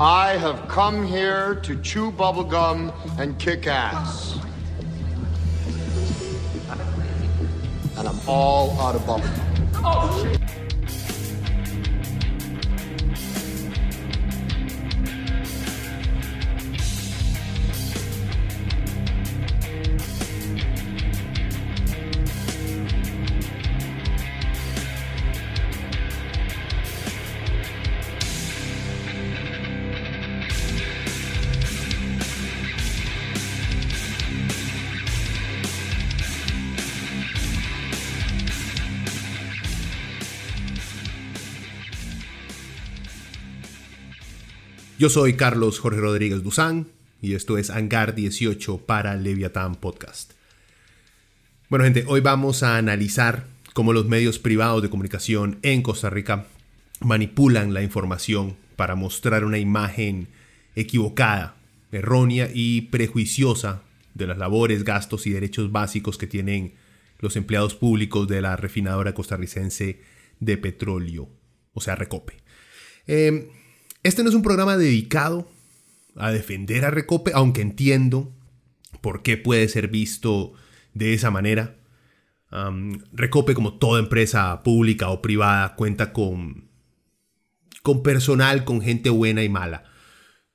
I have come here to chew bubblegum and kick ass. And I'm all out of bubblegum. Oh, Yo soy Carlos Jorge Rodríguez Duzán y esto es Hangar 18 para Leviatán Podcast. Bueno gente, hoy vamos a analizar cómo los medios privados de comunicación en Costa Rica manipulan la información para mostrar una imagen equivocada, errónea y prejuiciosa de las labores, gastos y derechos básicos que tienen los empleados públicos de la refinadora costarricense de petróleo, o sea, Recope. Eh, este no es un programa dedicado a defender a Recope, aunque entiendo por qué puede ser visto de esa manera. Recope, como toda empresa pública o privada, cuenta con, con personal, con gente buena y mala,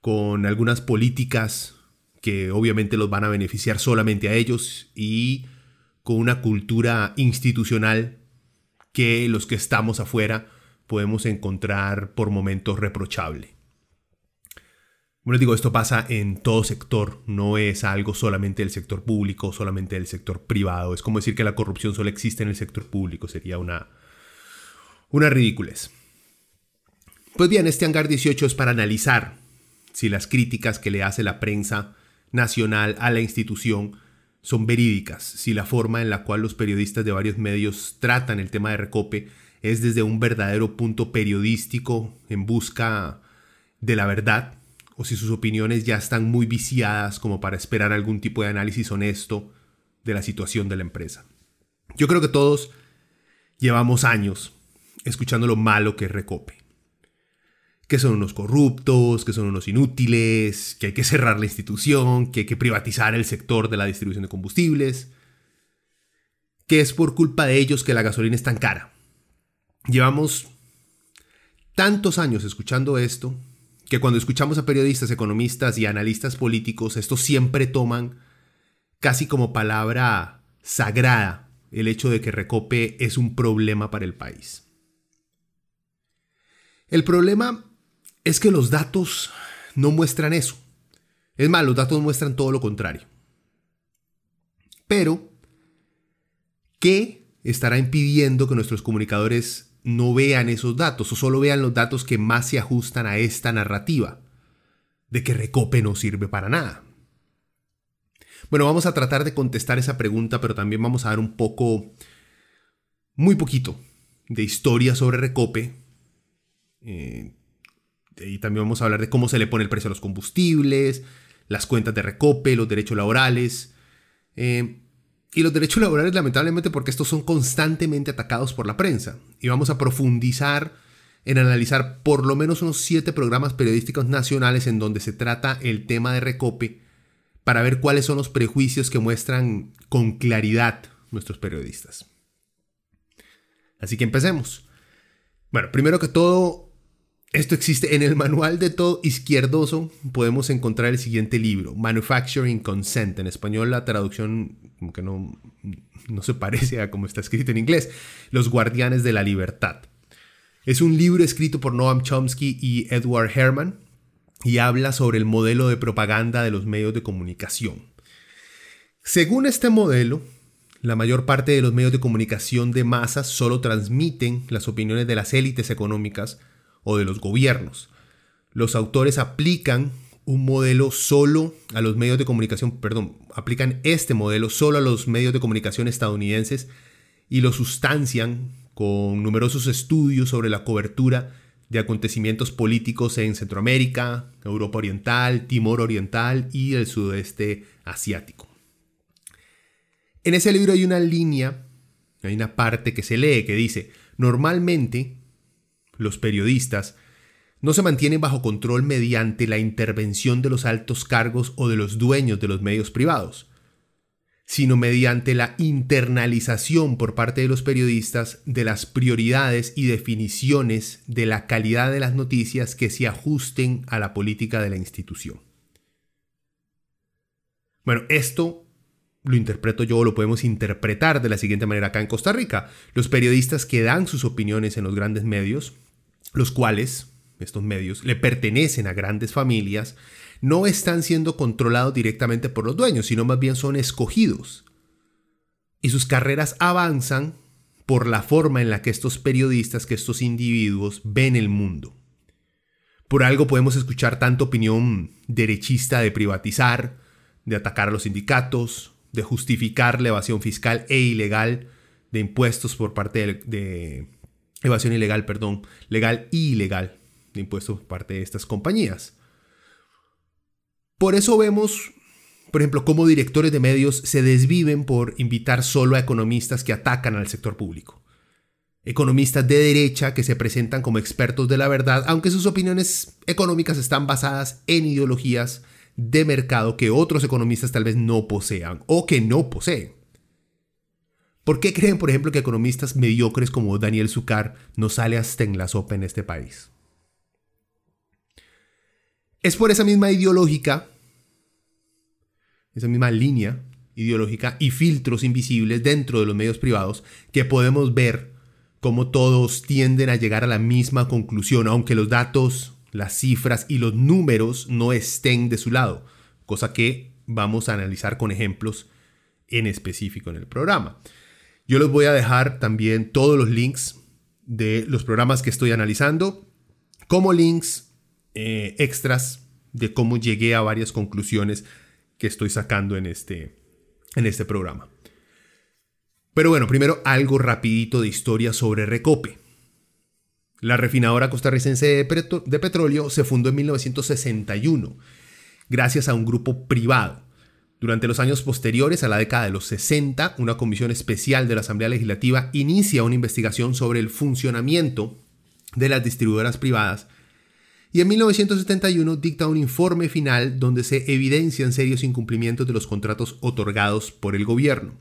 con algunas políticas que obviamente los van a beneficiar solamente a ellos y con una cultura institucional que los que estamos afuera podemos encontrar por momentos reprochable. Bueno, digo, esto pasa en todo sector, no es algo solamente del sector público, solamente del sector privado. Es como decir que la corrupción solo existe en el sector público, sería una, una ridiculez. Pues bien, este hangar 18 es para analizar si las críticas que le hace la prensa nacional a la institución son verídicas, si la forma en la cual los periodistas de varios medios tratan el tema de Recope es desde un verdadero punto periodístico en busca de la verdad, o si sus opiniones ya están muy viciadas como para esperar algún tipo de análisis honesto de la situación de la empresa. Yo creo que todos llevamos años escuchando lo malo que es Recope. Que son unos corruptos, que son unos inútiles, que hay que cerrar la institución, que hay que privatizar el sector de la distribución de combustibles, que es por culpa de ellos que la gasolina es tan cara. Llevamos tantos años escuchando esto que cuando escuchamos a periodistas, economistas y analistas políticos, estos siempre toman casi como palabra sagrada el hecho de que Recope es un problema para el país. El problema es que los datos no muestran eso. Es más, los datos muestran todo lo contrario. Pero, ¿qué estará impidiendo que nuestros comunicadores no vean esos datos o solo vean los datos que más se ajustan a esta narrativa de que Recope no sirve para nada. Bueno, vamos a tratar de contestar esa pregunta, pero también vamos a dar un poco, muy poquito, de historia sobre Recope. Eh, y también vamos a hablar de cómo se le pone el precio a los combustibles, las cuentas de Recope, los derechos laborales. Eh, y los derechos laborales, lamentablemente, porque estos son constantemente atacados por la prensa. Y vamos a profundizar en analizar por lo menos unos siete programas periodísticos nacionales en donde se trata el tema de recope para ver cuáles son los prejuicios que muestran con claridad nuestros periodistas. Así que empecemos. Bueno, primero que todo, esto existe en el manual de todo izquierdoso. Podemos encontrar el siguiente libro, Manufacturing Consent. En español la traducción que no, no se parece a como está escrito en inglés. Los Guardianes de la Libertad. Es un libro escrito por Noam Chomsky y Edward Herman y habla sobre el modelo de propaganda de los medios de comunicación. Según este modelo, la mayor parte de los medios de comunicación de masas solo transmiten las opiniones de las élites económicas o de los gobiernos. Los autores aplican un modelo solo a los medios de comunicación, perdón, aplican este modelo solo a los medios de comunicación estadounidenses y lo sustancian con numerosos estudios sobre la cobertura de acontecimientos políticos en Centroamérica, Europa Oriental, Timor Oriental y el sudeste asiático. En ese libro hay una línea, hay una parte que se lee que dice, normalmente los periodistas no se mantienen bajo control mediante la intervención de los altos cargos o de los dueños de los medios privados, sino mediante la internalización por parte de los periodistas de las prioridades y definiciones de la calidad de las noticias que se ajusten a la política de la institución. Bueno, esto lo interpreto yo lo podemos interpretar de la siguiente manera acá en Costa Rica. Los periodistas que dan sus opiniones en los grandes medios, los cuales estos medios, le pertenecen a grandes familias, no están siendo controlados directamente por los dueños, sino más bien son escogidos. Y sus carreras avanzan por la forma en la que estos periodistas, que estos individuos ven el mundo. Por algo podemos escuchar tanta opinión derechista de privatizar, de atacar a los sindicatos, de justificar la evasión fiscal e ilegal de impuestos por parte de, de evasión ilegal, perdón, legal e ilegal de impuestos por parte de estas compañías. Por eso vemos, por ejemplo, cómo directores de medios se desviven por invitar solo a economistas que atacan al sector público. Economistas de derecha que se presentan como expertos de la verdad, aunque sus opiniones económicas están basadas en ideologías de mercado que otros economistas tal vez no posean o que no poseen. ¿Por qué creen, por ejemplo, que economistas mediocres como Daniel Zucar no sale hasta en la sopa en este país? Es por esa misma ideológica, esa misma línea ideológica y filtros invisibles dentro de los medios privados que podemos ver cómo todos tienden a llegar a la misma conclusión, aunque los datos, las cifras y los números no estén de su lado, cosa que vamos a analizar con ejemplos en específico en el programa. Yo les voy a dejar también todos los links de los programas que estoy analizando, como links eh, extras de cómo llegué a varias conclusiones que estoy sacando en este, en este programa. Pero bueno, primero algo rapidito de historia sobre Recope. La refinadora costarricense de, de petróleo se fundó en 1961 gracias a un grupo privado. Durante los años posteriores a la década de los 60, una comisión especial de la Asamblea Legislativa inicia una investigación sobre el funcionamiento de las distribuidoras privadas y en 1971 dicta un informe final donde se evidencian serios incumplimientos de los contratos otorgados por el gobierno.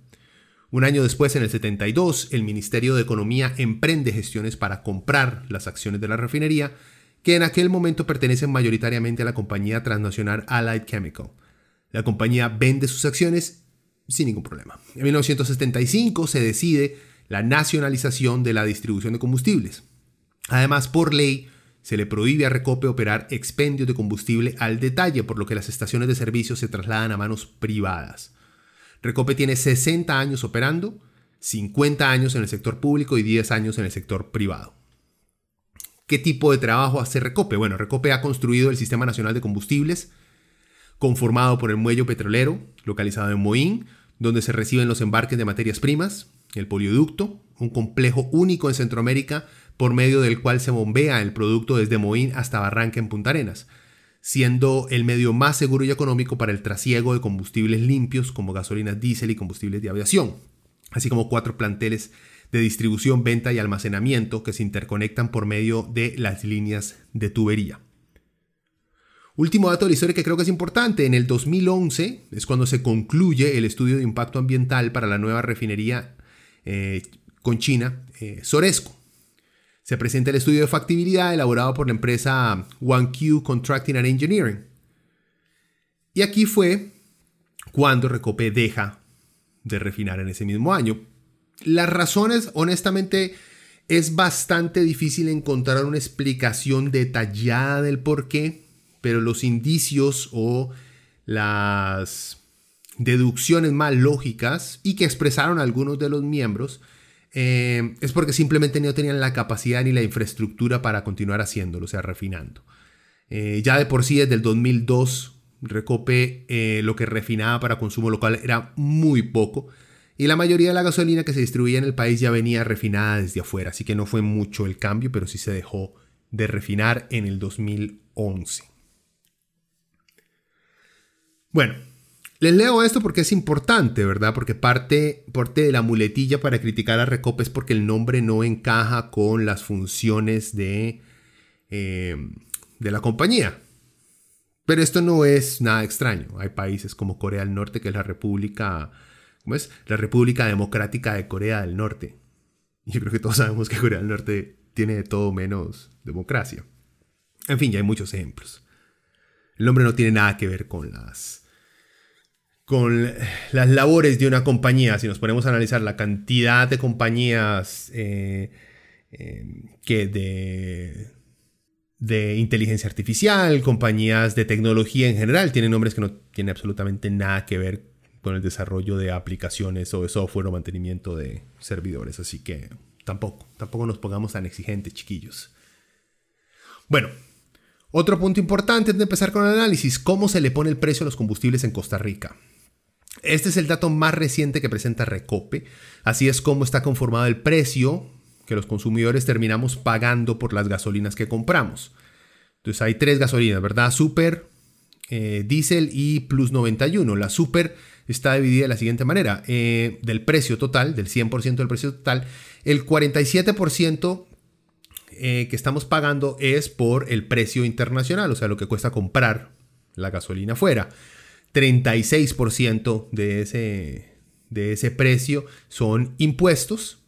Un año después, en el 72, el Ministerio de Economía emprende gestiones para comprar las acciones de la refinería, que en aquel momento pertenecen mayoritariamente a la compañía transnacional Allied Chemical. La compañía vende sus acciones sin ningún problema. En 1975 se decide la nacionalización de la distribución de combustibles. Además, por ley, se le prohíbe a Recope operar expendios de combustible al detalle, por lo que las estaciones de servicio se trasladan a manos privadas. Recope tiene 60 años operando, 50 años en el sector público y 10 años en el sector privado. ¿Qué tipo de trabajo hace Recope? Bueno, Recope ha construido el Sistema Nacional de Combustibles, conformado por el muelle petrolero, localizado en Moín, donde se reciben los embarques de materias primas, el polioducto, un complejo único en Centroamérica por medio del cual se bombea el producto desde Moín hasta Barranca en Punta Arenas, siendo el medio más seguro y económico para el trasiego de combustibles limpios como gasolinas diésel y combustibles de aviación, así como cuatro planteles de distribución, venta y almacenamiento que se interconectan por medio de las líneas de tubería. Último dato de la historia que creo que es importante, en el 2011 es cuando se concluye el estudio de impacto ambiental para la nueva refinería eh, con China, eh, Soresco. Se presenta el estudio de factibilidad elaborado por la empresa OneQ Contracting and Engineering. Y aquí fue cuando Recope deja de refinar en ese mismo año. Las razones, honestamente, es bastante difícil encontrar una explicación detallada del por qué, pero los indicios o las deducciones más lógicas y que expresaron algunos de los miembros eh, es porque simplemente no tenían la capacidad ni la infraestructura para continuar haciéndolo, o sea, refinando. Eh, ya de por sí, desde el 2002, Recope eh, lo que refinaba para consumo local era muy poco. Y la mayoría de la gasolina que se distribuía en el país ya venía refinada desde afuera, así que no fue mucho el cambio, pero sí se dejó de refinar en el 2011. Bueno, les leo esto porque es importante, ¿verdad? Porque parte, parte de la muletilla para criticar a Recope es porque el nombre no encaja con las funciones de, eh, de la compañía. Pero esto no es nada extraño. Hay países como Corea del Norte, que es la República, ¿cómo es? La República Democrática de Corea del Norte. Yo creo que todos sabemos que Corea del Norte tiene de todo menos democracia. En fin, ya hay muchos ejemplos. El nombre no tiene nada que ver con las con las labores de una compañía. Si nos ponemos a analizar la cantidad de compañías eh, eh, que de inteligencia artificial, compañías de tecnología en general, tienen nombres que no tienen absolutamente nada que ver con el desarrollo de aplicaciones o de software o mantenimiento de servidores. Así que tampoco, tampoco nos pongamos tan exigentes, chiquillos. Bueno, otro punto importante de empezar con el análisis, ¿cómo se le pone el precio a los combustibles en Costa Rica? Este es el dato más reciente que presenta Recope. Así es como está conformado el precio que los consumidores terminamos pagando por las gasolinas que compramos. Entonces hay tres gasolinas, ¿verdad? Super, eh, Diesel y Plus 91. La Super está dividida de la siguiente manera. Eh, del precio total, del 100% del precio total, el 47% eh, que estamos pagando es por el precio internacional, o sea, lo que cuesta comprar la gasolina fuera. 36% de ese, de ese precio son impuestos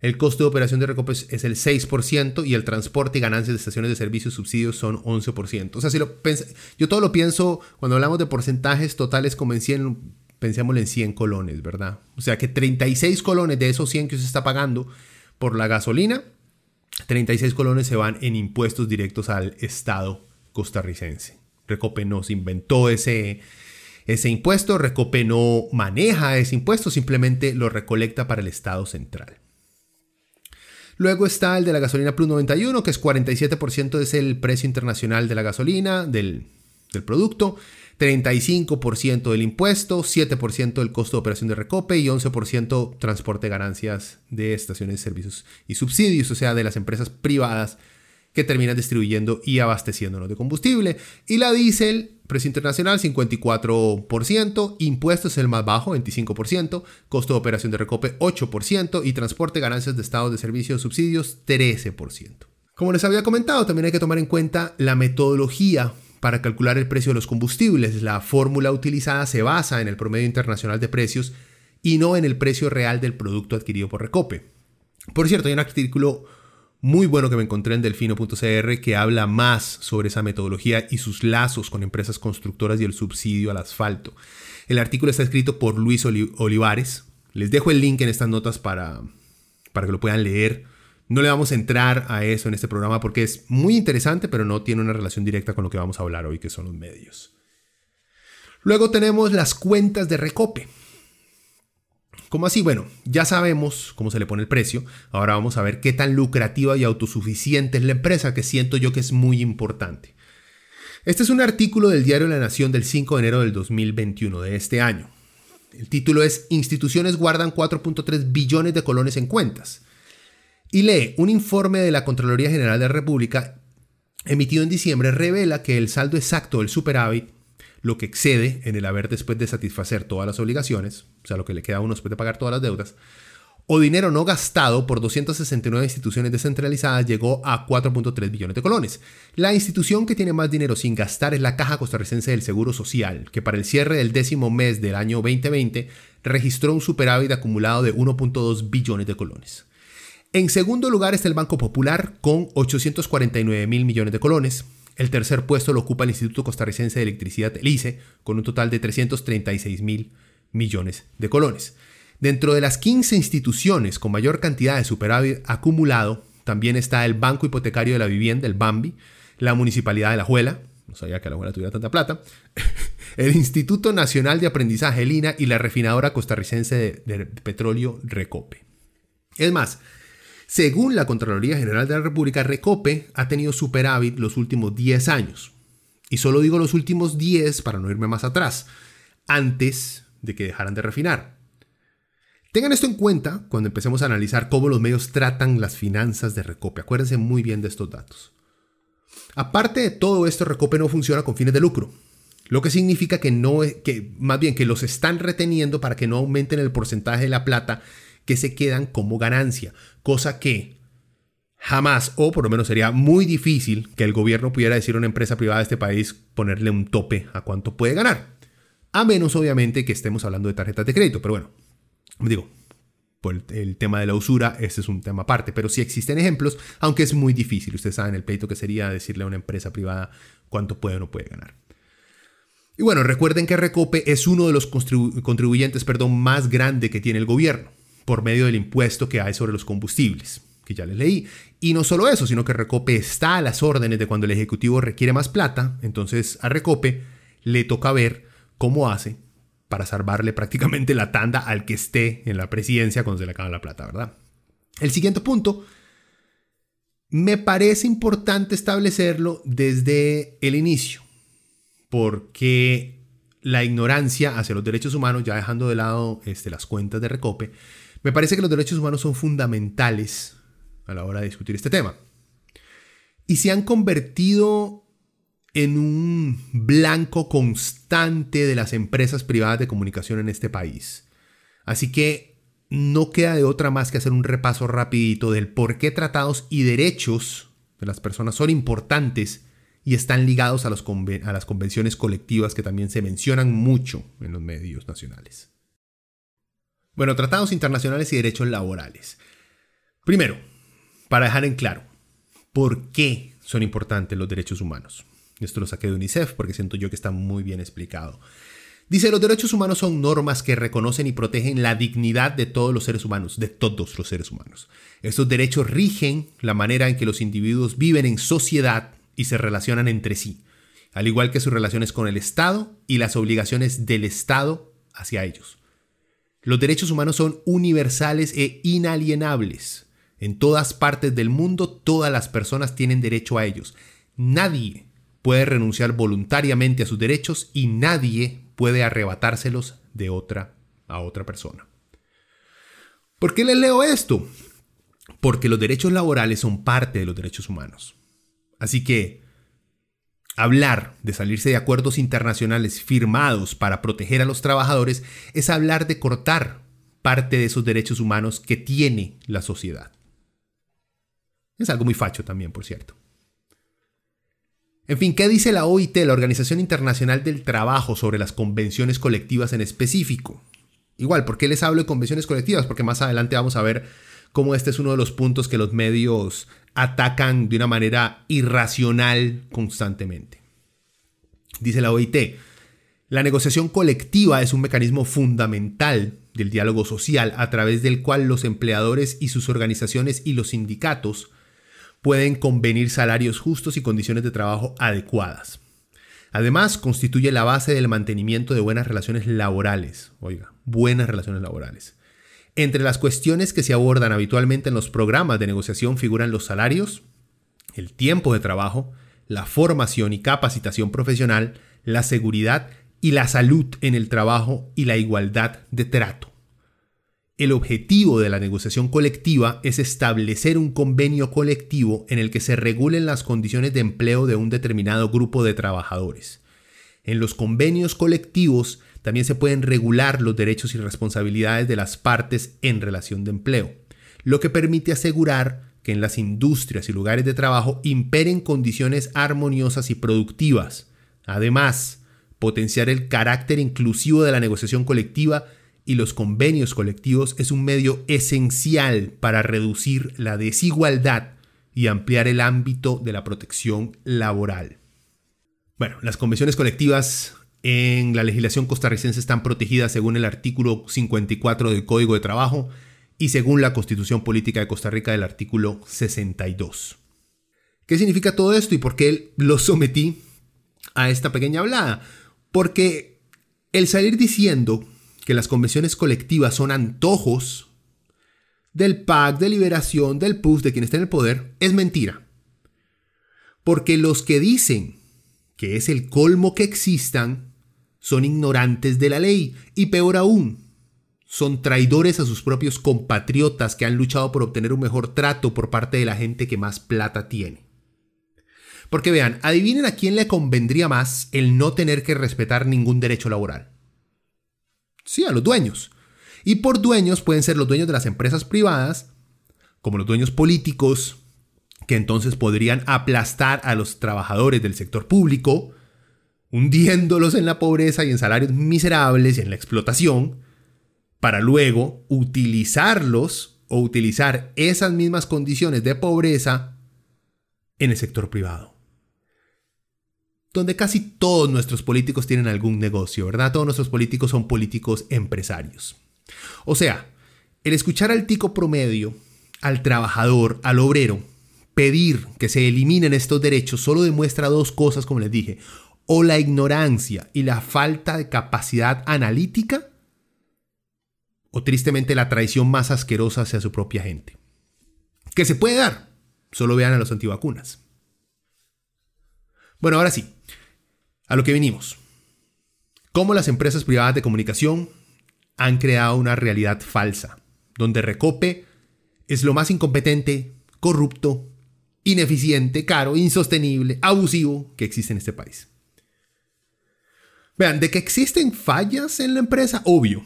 el costo de operación de Recope es el 6% y el transporte y ganancias de estaciones de servicios subsidios son 11%. O sea, si lo yo todo lo pienso, cuando hablamos de porcentajes totales como en 100, pensémoslo en 100 colones, ¿verdad? O sea que 36 colones de esos 100 que se está pagando por la gasolina, 36 colones se van en impuestos directos al Estado costarricense. Recope nos inventó ese, ese impuesto, Recope no maneja ese impuesto, simplemente lo recolecta para el Estado central. Luego está el de la gasolina Plus 91, que es 47% es el precio internacional de la gasolina, del, producto. 35% del impuesto, 7% del costo de operación de recope y 11% transporte ganancias de estaciones servicios y subsidios, o sea, de las empresas privadas que terminan distribuyendo y abasteciéndonos de combustible. Y la diésel, precio internacional 54%, impuestos el más bajo 25%, costo de operación de recope 8% y transporte ganancias de estados de servicios subsidios 13%. Como les había comentado, también hay que tomar en cuenta la metodología para calcular el precio de los combustibles. La fórmula utilizada se basa en el promedio internacional de precios y no en el precio real del producto adquirido por Recope. Por cierto, hay un artículo muy bueno que me encontré en delfino.cr que habla más sobre esa metodología y sus lazos con empresas constructoras y el subsidio al asfalto. El artículo está escrito por Luis Olivares. Les dejo el link en estas notas para, para que lo puedan leer. No le vamos a entrar a eso en este programa porque es muy interesante, pero no tiene una relación directa con lo que vamos a hablar hoy, que son los medios. Luego tenemos las cuentas de Recope. ¿Cómo así? Bueno, ya sabemos cómo se le pone el precio. Ahora vamos a ver qué tan lucrativa y autosuficiente es la empresa, que siento yo que es muy importante. Este es un artículo del diario La Nación del 5 de enero del 2021 de este año. El título es Instituciones guardan 4.3 billones de colones en cuentas. Y lee, un informe de la Contraloría General de la República emitido en diciembre revela que el saldo exacto del superávit lo que excede en el haber después de satisfacer todas las obligaciones, o sea, lo que le queda a uno después de pagar todas las deudas, o dinero no gastado por 269 instituciones descentralizadas llegó a 4.3 billones de colones. La institución que tiene más dinero sin gastar es la Caja Costarricense del Seguro Social, que para el cierre del décimo mes del año 2020 registró un superávit acumulado de 1.2 billones de colones. En segundo lugar está el Banco Popular con 849 mil millones de colones. El tercer puesto lo ocupa el Instituto Costarricense de Electricidad, el ICE, con un total de 336 mil millones de colones. Dentro de las 15 instituciones con mayor cantidad de superávit acumulado, también está el Banco Hipotecario de la Vivienda, el BAMBI, la Municipalidad de La Juela, no sabía que La Juela tuviera tanta plata, el Instituto Nacional de Aprendizaje, Lina, y la refinadora costarricense de, de petróleo, Recope. Es más, según la Contraloría General de la República, Recope ha tenido superávit los últimos 10 años. Y solo digo los últimos 10 para no irme más atrás, antes de que dejaran de refinar. Tengan esto en cuenta cuando empecemos a analizar cómo los medios tratan las finanzas de Recope. Acuérdense muy bien de estos datos. Aparte de todo esto, Recope no funciona con fines de lucro. Lo que significa que no, que más bien que los están reteniendo para que no aumenten el porcentaje de la plata que se quedan como ganancia, cosa que Jamás, o por lo menos sería muy difícil que el gobierno pudiera decir a una empresa privada de este país ponerle un tope a cuánto puede ganar. A menos, obviamente, que estemos hablando de tarjetas de crédito. Pero bueno, digo, por el, tema de la usura, ese es un tema aparte. Pero sí existen ejemplos, aunque es muy difícil. Ustedes saben el pleito que sería decirle a una empresa privada cuánto puede o no puede ganar. Y bueno, recuerden que Recope es uno de los contribuyentes perdón, más grande que tiene el gobierno, por medio del impuesto que hay sobre los combustibles, que ya les leí. Y no solo eso, sino que Recope está a las órdenes de cuando el Ejecutivo requiere más plata, entonces a Recope le toca ver cómo hace para salvarle prácticamente la tanda al que esté en la presidencia cuando se le acaba la plata, ¿verdad? El siguiente punto, me parece importante establecerlo desde el inicio, porque la ignorancia hacia los derechos humanos, ya dejando de lado este, las cuentas de Recope, me parece que los derechos humanos son fundamentales a la hora de discutir este tema. Y se han convertido en un blanco constante de las empresas privadas de comunicación en este país. Así que no queda de otra más que hacer un repaso rapidito del por qué tratados y derechos de las personas son importantes y están ligados a, a las convenciones colectivas que también se mencionan mucho en los medios nacionales. Bueno, tratados internacionales y derechos laborales. Primero, para dejar en claro, ¿por qué son importantes los derechos humanos? Esto lo saqué de UNICEF porque siento yo que está muy bien explicado. Dice, los derechos humanos son normas que reconocen y protegen la dignidad de todos los seres humanos, de todos los seres humanos. Estos derechos rigen la manera en que los individuos viven en sociedad y se relacionan entre sí, al igual que sus relaciones con el Estado y las obligaciones del Estado hacia ellos. Los derechos humanos son universales e inalienables. En todas partes del mundo todas las personas tienen derecho a ellos. Nadie puede renunciar voluntariamente a sus derechos y nadie puede arrebatárselos de otra a otra persona. ¿Por qué les leo esto? Porque los derechos laborales son parte de los derechos humanos. Así que hablar de salirse de acuerdos internacionales firmados para proteger a los trabajadores es hablar de cortar parte de esos derechos humanos que tiene la sociedad. Es algo muy facho también, por cierto. En fin, ¿qué dice la OIT, la Organización Internacional del Trabajo, sobre las convenciones colectivas en específico? Igual, ¿por qué les hablo de convenciones colectivas? Porque más adelante vamos a ver cómo este es uno de los puntos que los medios atacan de una manera irracional constantemente. Dice la OIT, la negociación colectiva es un mecanismo fundamental del diálogo social a través del cual los empleadores y sus organizaciones y los sindicatos pueden convenir salarios justos y condiciones de trabajo adecuadas. Además, constituye la base del mantenimiento de buenas relaciones laborales. Oiga, buenas relaciones laborales. Entre las cuestiones que se abordan habitualmente en los programas de negociación figuran los salarios, el tiempo de trabajo, la formación y capacitación profesional, la seguridad y la salud en el trabajo y la igualdad de trato. El objetivo de la negociación colectiva es establecer un convenio colectivo en el que se regulen las condiciones de empleo de un determinado grupo de trabajadores. En los convenios colectivos también se pueden regular los derechos y responsabilidades de las partes en relación de empleo, lo que permite asegurar que en las industrias y lugares de trabajo imperen condiciones armoniosas y productivas. Además, potenciar el carácter inclusivo de la negociación colectiva y los convenios colectivos es un medio esencial para reducir la desigualdad y ampliar el ámbito de la protección laboral. Bueno, las convenciones colectivas en la legislación costarricense están protegidas según el artículo 54 del Código de Trabajo y según la Constitución Política de Costa Rica del artículo 62. ¿Qué significa todo esto y por qué lo sometí a esta pequeña hablada? Porque el salir diciendo que las convenciones colectivas son antojos del PAC, de Liberación, del PUS, de quien está en el poder, es mentira. Porque los que dicen que es el colmo que existan son ignorantes de la ley y peor aún, son traidores a sus propios compatriotas que han luchado por obtener un mejor trato por parte de la gente que más plata tiene. Porque vean, adivinen a quién le convendría más el no tener que respetar ningún derecho laboral. Sí, a los dueños. Y por dueños pueden ser los dueños de las empresas privadas, como los dueños políticos, que entonces podrían aplastar a los trabajadores del sector público, hundiéndolos en la pobreza y en salarios miserables y en la explotación, para luego utilizarlos o utilizar esas mismas condiciones de pobreza en el sector privado. Donde casi todos nuestros políticos tienen algún negocio, ¿verdad? Todos nuestros políticos son políticos empresarios. O sea, el escuchar al tico promedio, al trabajador, al obrero, pedir que se eliminen estos derechos solo demuestra dos cosas, como les dije, o la ignorancia y la falta de capacidad analítica, o tristemente la traición más asquerosa hacia su propia gente. Que se puede dar, solo vean a los antivacunas. Bueno, ahora sí, a lo que venimos. Cómo las empresas privadas de comunicación han creado una realidad falsa, donde Recope es lo más incompetente, corrupto, ineficiente, caro, insostenible, abusivo que existe en este país. Vean, de que existen fallas en la empresa, obvio,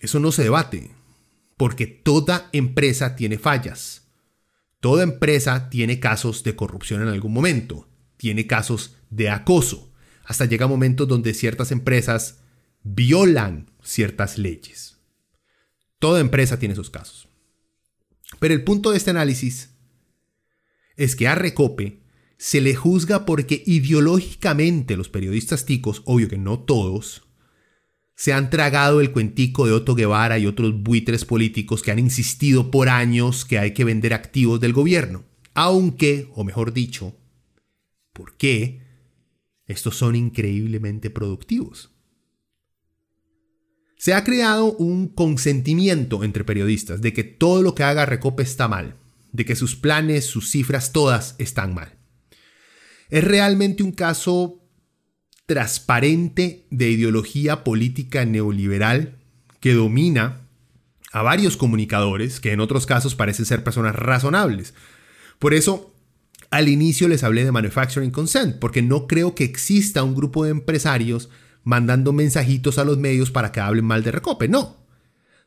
eso no se debate, porque toda empresa tiene fallas. Toda empresa tiene casos de corrupción en algún momento, tiene casos de acoso, hasta llega momentos donde ciertas empresas violan ciertas leyes. Toda empresa tiene esos casos. Pero el punto de este análisis es que a Recope se le juzga porque ideológicamente los periodistas ticos, obvio que no todos, se han tragado el cuentico de Otto Guevara y otros buitres políticos que han insistido por años que hay que vender activos del gobierno. Aunque, o mejor dicho, ¿por qué? Estos son increíblemente productivos. Se ha creado un consentimiento entre periodistas de que todo lo que haga Recope está mal, de que sus planes, sus cifras, todas están mal. Es realmente un caso transparente de ideología política neoliberal que domina a varios comunicadores que en otros casos parecen ser personas razonables. Por eso, al inicio les hablé de Manufacturing Consent, porque no creo que exista un grupo de empresarios mandando mensajitos a los medios para que hablen mal de Recope. No,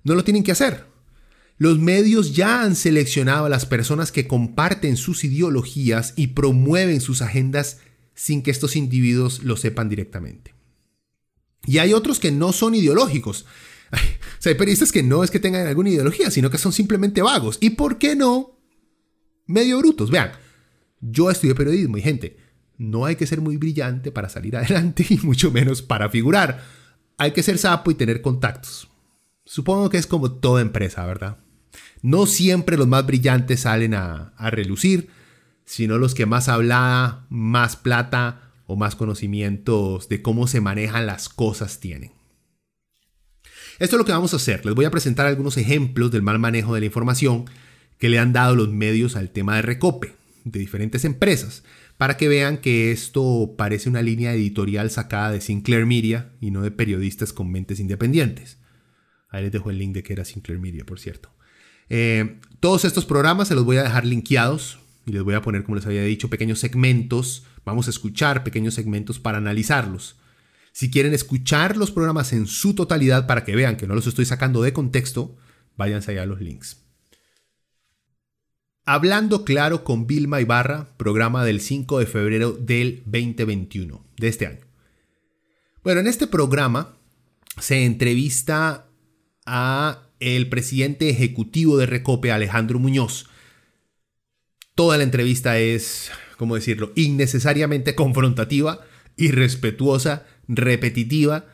no lo tienen que hacer. Los medios ya han seleccionado a las personas que comparten sus ideologías y promueven sus agendas sin que estos individuos lo sepan directamente. Y hay otros que no son ideológicos. o sea, hay periodistas que no es que tengan alguna ideología, sino que son simplemente vagos. ¿Y por qué no? Medio brutos. Vean, yo estudié periodismo y gente, no hay que ser muy brillante para salir adelante y mucho menos para figurar. Hay que ser sapo y tener contactos. Supongo que es como toda empresa, ¿verdad? No siempre los más brillantes salen a, relucir, sino los que más hablada, más plata o más conocimientos de cómo se manejan las cosas tienen. Esto es lo que vamos a hacer. Les voy a presentar algunos ejemplos del mal manejo de la información que le han dado los medios al tema de recope de diferentes empresas para que vean que esto parece una línea editorial sacada de Sinclair Media y no de periodistas con mentes independientes. Ahí les dejo el link de que era Sinclair Media, por cierto. Eh, todos estos programas se los voy a dejar linkeados y les voy a poner, como les había dicho, pequeños segmentos. Vamos a escuchar pequeños segmentos para analizarlos. Si quieren escuchar los programas en su totalidad para que vean que no los estoy sacando de contexto, váyanse allá a los links. Hablando claro con Vilma Ibarra, programa del 5 de febrero del 2021, de este año. Bueno, en este programa se entrevista a el presidente ejecutivo de Recope, Alejandro Muñoz. Toda la entrevista es, ¿cómo decirlo?, innecesariamente confrontativa, irrespetuosa, repetitiva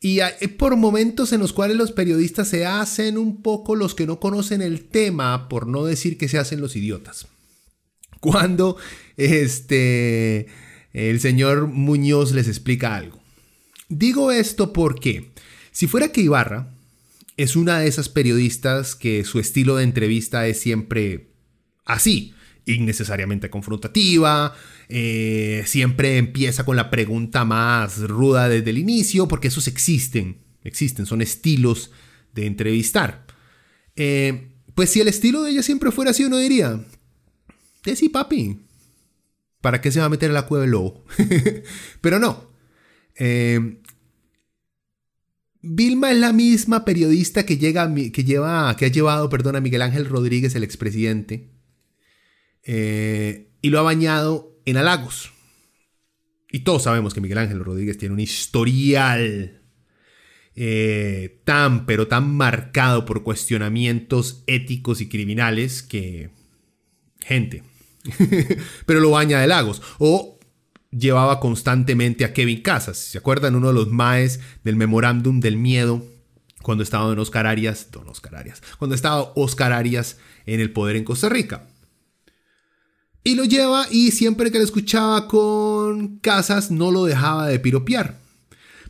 y hay por momentos en los cuales los periodistas se hacen un poco los que no conocen el tema, por no decir que se hacen los idiotas. Cuando este el señor Muñoz les explica algo. Digo esto porque si fuera que Ibarra es una de esas periodistas que su estilo de entrevista es siempre así, innecesariamente confrontativa, eh, siempre empieza con la pregunta más ruda desde el inicio, porque esos existen, existen, son estilos de entrevistar. Eh, pues si el estilo de ella siempre fuera así, uno diría, de sí, papi, ¿para qué se va a meter en la cueva del lobo? Pero no. Eh, Vilma es la misma periodista que, llega, que, lleva, que ha llevado perdón, a Miguel Ángel Rodríguez, el expresidente, eh, y lo ha bañado en halagos. Y todos sabemos que Miguel Ángel Rodríguez tiene un historial eh, tan, pero tan marcado por cuestionamientos éticos y criminales que... Gente. pero lo baña de lagos. O llevaba constantemente a Kevin Casas. ¿Se acuerdan? Uno de los maes del memorándum del miedo cuando estaba don Oscar Arias, don Oscar Arias, cuando estaba Oscar Arias en el poder en Costa Rica. Y lo lleva y siempre que le escuchaba con Casas no lo dejaba de piropear.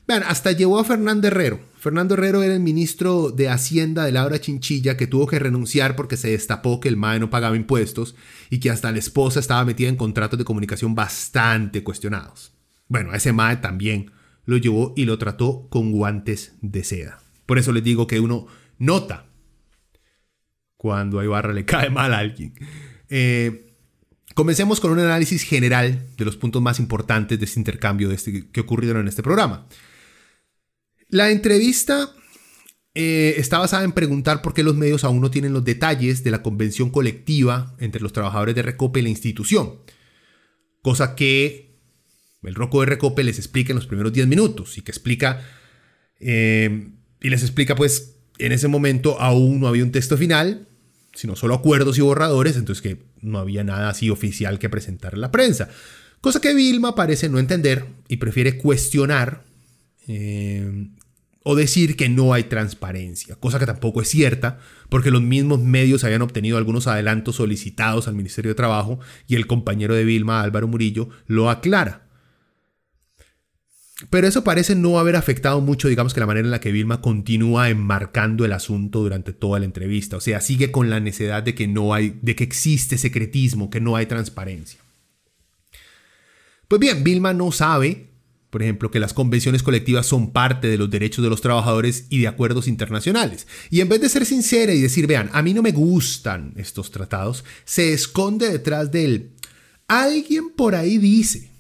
Vean, hasta llevó a Fernando Herrero. Fernando Herrero era el ministro de Hacienda de Laura Chinchilla que tuvo que renunciar porque se destapó que el MAE no pagaba impuestos y que hasta la esposa estaba metida en contratos de comunicación bastante cuestionados. Bueno, a ese MAE también lo llevó y lo trató con guantes de seda. Por eso les digo que uno nota cuando a Ibarra le cae mal a alguien. Eh, comencemos con un análisis general de los puntos más importantes de este intercambio este, que ocurrieron en este programa. La entrevista eh, está basada en preguntar por qué los medios aún no tienen los detalles de la convención colectiva entre los trabajadores de Recope y la institución. Cosa que el Roco de Recope les explica en los primeros 10 minutos y que explica eh, y les explica pues en ese momento aún no había un texto final, sino solo acuerdos y borradores, entonces que no había nada así oficial que presentar a la prensa. Cosa que Vilma parece no entender y prefiere cuestionar eh, o decir que no hay transparencia, cosa que tampoco es cierta, porque los mismos medios habían obtenido algunos adelantos solicitados al Ministerio de Trabajo y el compañero de Vilma, Álvaro Murillo, lo aclara. Pero eso parece no haber afectado mucho, digamos que la manera en la que Vilma continúa enmarcando el asunto durante toda la entrevista. O sea, sigue con la necesidad de que no hay, de que existe secretismo, que no hay transparencia. Pues bien, Vilma no sabe, por ejemplo, que las convenciones colectivas son parte de los derechos de los trabajadores y de acuerdos internacionales. Y en vez de ser sincera y decir, vean, a mí no me gustan estos tratados, se esconde detrás del alguien por ahí dice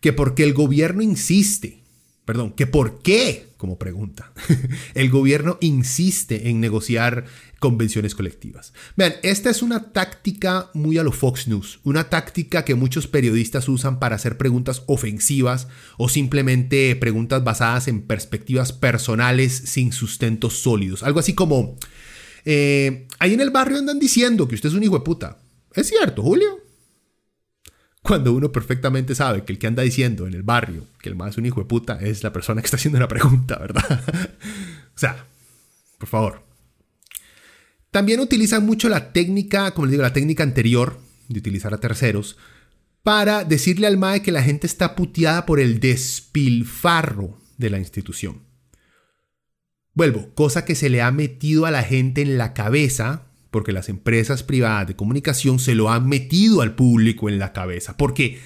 que porque el gobierno insiste, perdón, que por qué, como pregunta, el gobierno insiste en negociar convenciones colectivas. Vean, esta es una táctica muy a lo Fox News, una táctica que muchos periodistas usan para hacer preguntas ofensivas o simplemente preguntas basadas en perspectivas personales sin sustentos sólidos. Algo así como, eh, ahí en el barrio andan diciendo que usted es un hijo de puta. ¿Es cierto, Julio? Cuando uno perfectamente sabe que el que anda diciendo en el barrio que el más es un hijo de puta es la persona que está haciendo la pregunta, ¿verdad? o sea, por favor. También utilizan mucho la técnica, como les digo, la técnica anterior de utilizar a terceros para decirle al MAE que la gente está puteada por el despilfarro de la institución. Vuelvo, cosa que se le ha metido a la gente en la cabeza porque las empresas privadas de comunicación se lo han metido al público en la cabeza, porque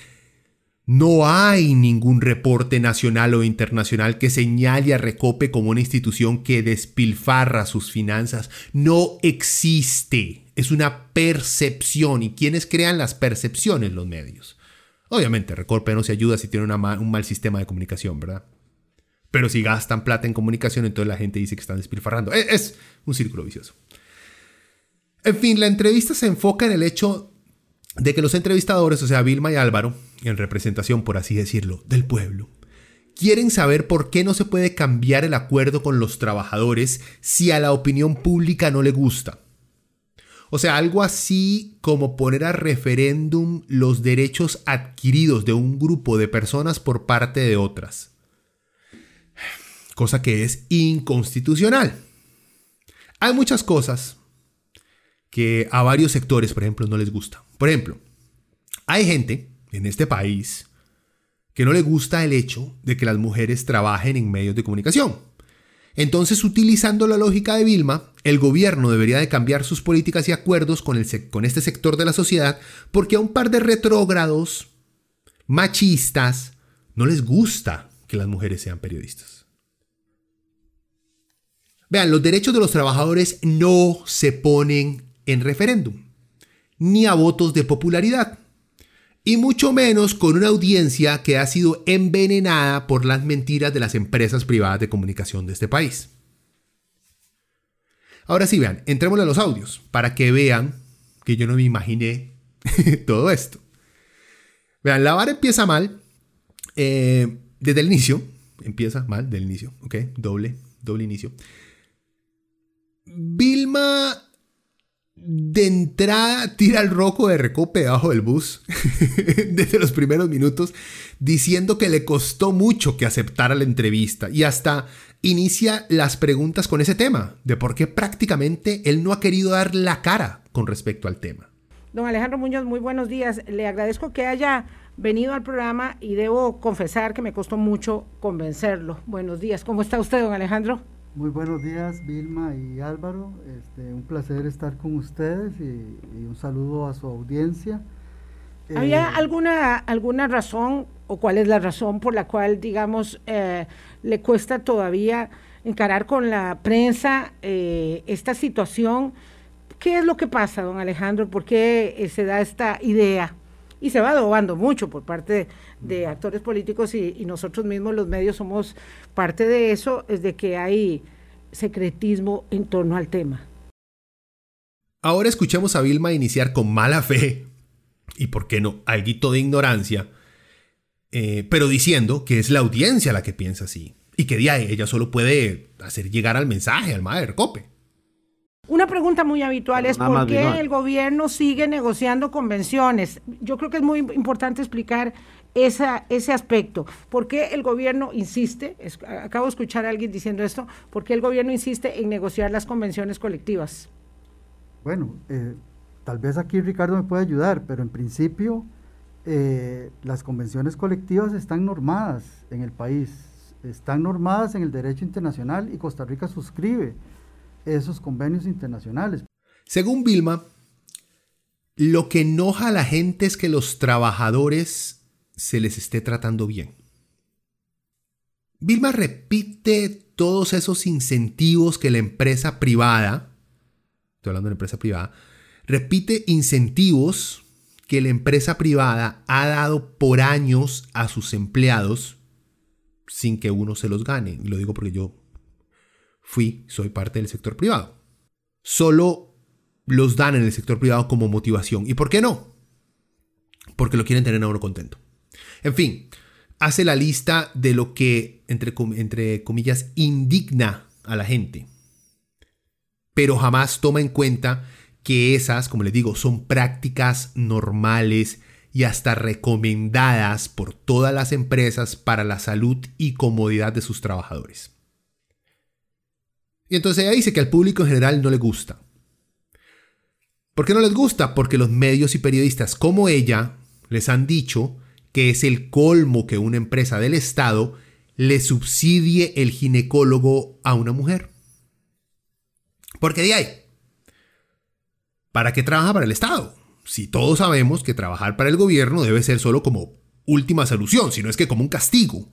no hay ningún reporte nacional o internacional que señale a Recope como una institución que despilfarra sus finanzas. No existe. Es una percepción. ¿Y quiénes crean las percepciones? Los medios. Obviamente, Recope no se ayuda si tiene un mal sistema de comunicación, ¿verdad? Pero si gastan plata en comunicación, entonces la gente dice que están despilfarrando. es un círculo vicioso. En fin, la entrevista se enfoca en el hecho de que los entrevistadores, o sea, Vilma y Álvaro, en representación, por así decirlo, del pueblo, quieren saber por qué no se puede cambiar el acuerdo con los trabajadores si a la opinión pública no le gusta. O sea, algo así como poner a referéndum los derechos adquiridos de un grupo de personas por parte de otras. Cosa que es inconstitucional. Hay muchas cosas que a varios sectores, por ejemplo, no les gusta. Por ejemplo, hay gente en este país que no le gusta el hecho de que las mujeres trabajen en medios de comunicación. Entonces, utilizando la lógica de Vilma, el gobierno debería de cambiar sus políticas y acuerdos con, con este sector de la sociedad porque a un par de retrógrados, machistas, no les gusta que las mujeres sean periodistas. Vean, los derechos de los trabajadores no se ponen en referéndum, ni a votos de popularidad, y mucho menos con una audiencia que ha sido envenenada por las mentiras de las empresas privadas de comunicación de este país. Ahora sí, vean, entremos a los audios para que vean que yo no me imaginé todo esto. Vean, la vara empieza mal. Eh, desde el inicio. Empieza mal, del inicio. Ok, doble, doble inicio. Vilma de entrada tira el roco de recope debajo del bus desde los primeros minutos diciendo que le costó mucho que aceptara la entrevista y hasta inicia las preguntas con ese tema de por qué prácticamente él no ha querido dar la cara con respecto al tema. Don Alejandro Muñoz, muy buenos días. Le agradezco que haya venido al programa y debo confesar que me costó mucho convencerlo. Buenos días. ¿Cómo está usted, don Alejandro? Muy buenos días, Vilma y Álvaro. Este, un placer estar con ustedes y, un saludo a su audiencia. ¿Había eh, alguna, alguna razón o cuál es la razón por la cual, digamos, eh, le cuesta todavía encarar con la prensa eh, esta situación? ¿Qué es lo que pasa, don Alejandro? ¿Por qué se da esta idea? Y se va adobando mucho por parte de, actores políticos y, y, nosotros mismos los medios somos parte de eso, es de que hay secretismo en torno al tema. Ahora escuchemos a Vilma iniciar con mala fe, y por qué no, algo de ignorancia, eh, pero diciendo que es la audiencia la que piensa así, y que día ella solo puede hacer llegar al mensaje al madre Cope. Una pregunta muy habitual es por qué el gobierno sigue negociando convenciones. Yo creo que es muy importante explicar esa, ese aspecto. ¿Por qué el gobierno insiste, acabo de escuchar a alguien diciendo esto, por qué el gobierno insiste en negociar las convenciones colectivas? Bueno, eh, tal vez aquí Ricardo me puede ayudar, pero en principio eh, las convenciones colectivas están normadas en el país, están normadas en el derecho internacional y Costa Rica suscribe esos convenios internacionales. Según Vilma, lo que enoja a la gente es que los trabajadores se les esté tratando bien. Vilma repite todos esos incentivos que la empresa privada, estoy hablando de la empresa privada, repite incentivos que la empresa privada ha dado por años a sus empleados sin que uno se los gane. Y lo digo porque yo fui, soy parte del sector privado. Solo los dan en el sector privado como motivación. ¿Y por qué no? Porque lo quieren tener a uno contento. En fin, hace la lista de lo que, entre, comillas, indigna a la gente. Pero jamás toma en cuenta que esas, como les digo, son prácticas normales y hasta recomendadas por todas las empresas para la salud y comodidad de sus trabajadores. Y entonces ella dice que al público en general no le gusta. ¿Por qué no les gusta? Porque los medios y periodistas como ella les han dicho que es el colmo que una empresa del Estado le subsidie el ginecólogo a una mujer. Porque de ahí, ¿para qué trabaja para el Estado? Si todos sabemos que trabajar para el gobierno debe ser solo como última solución, si no es que como un castigo.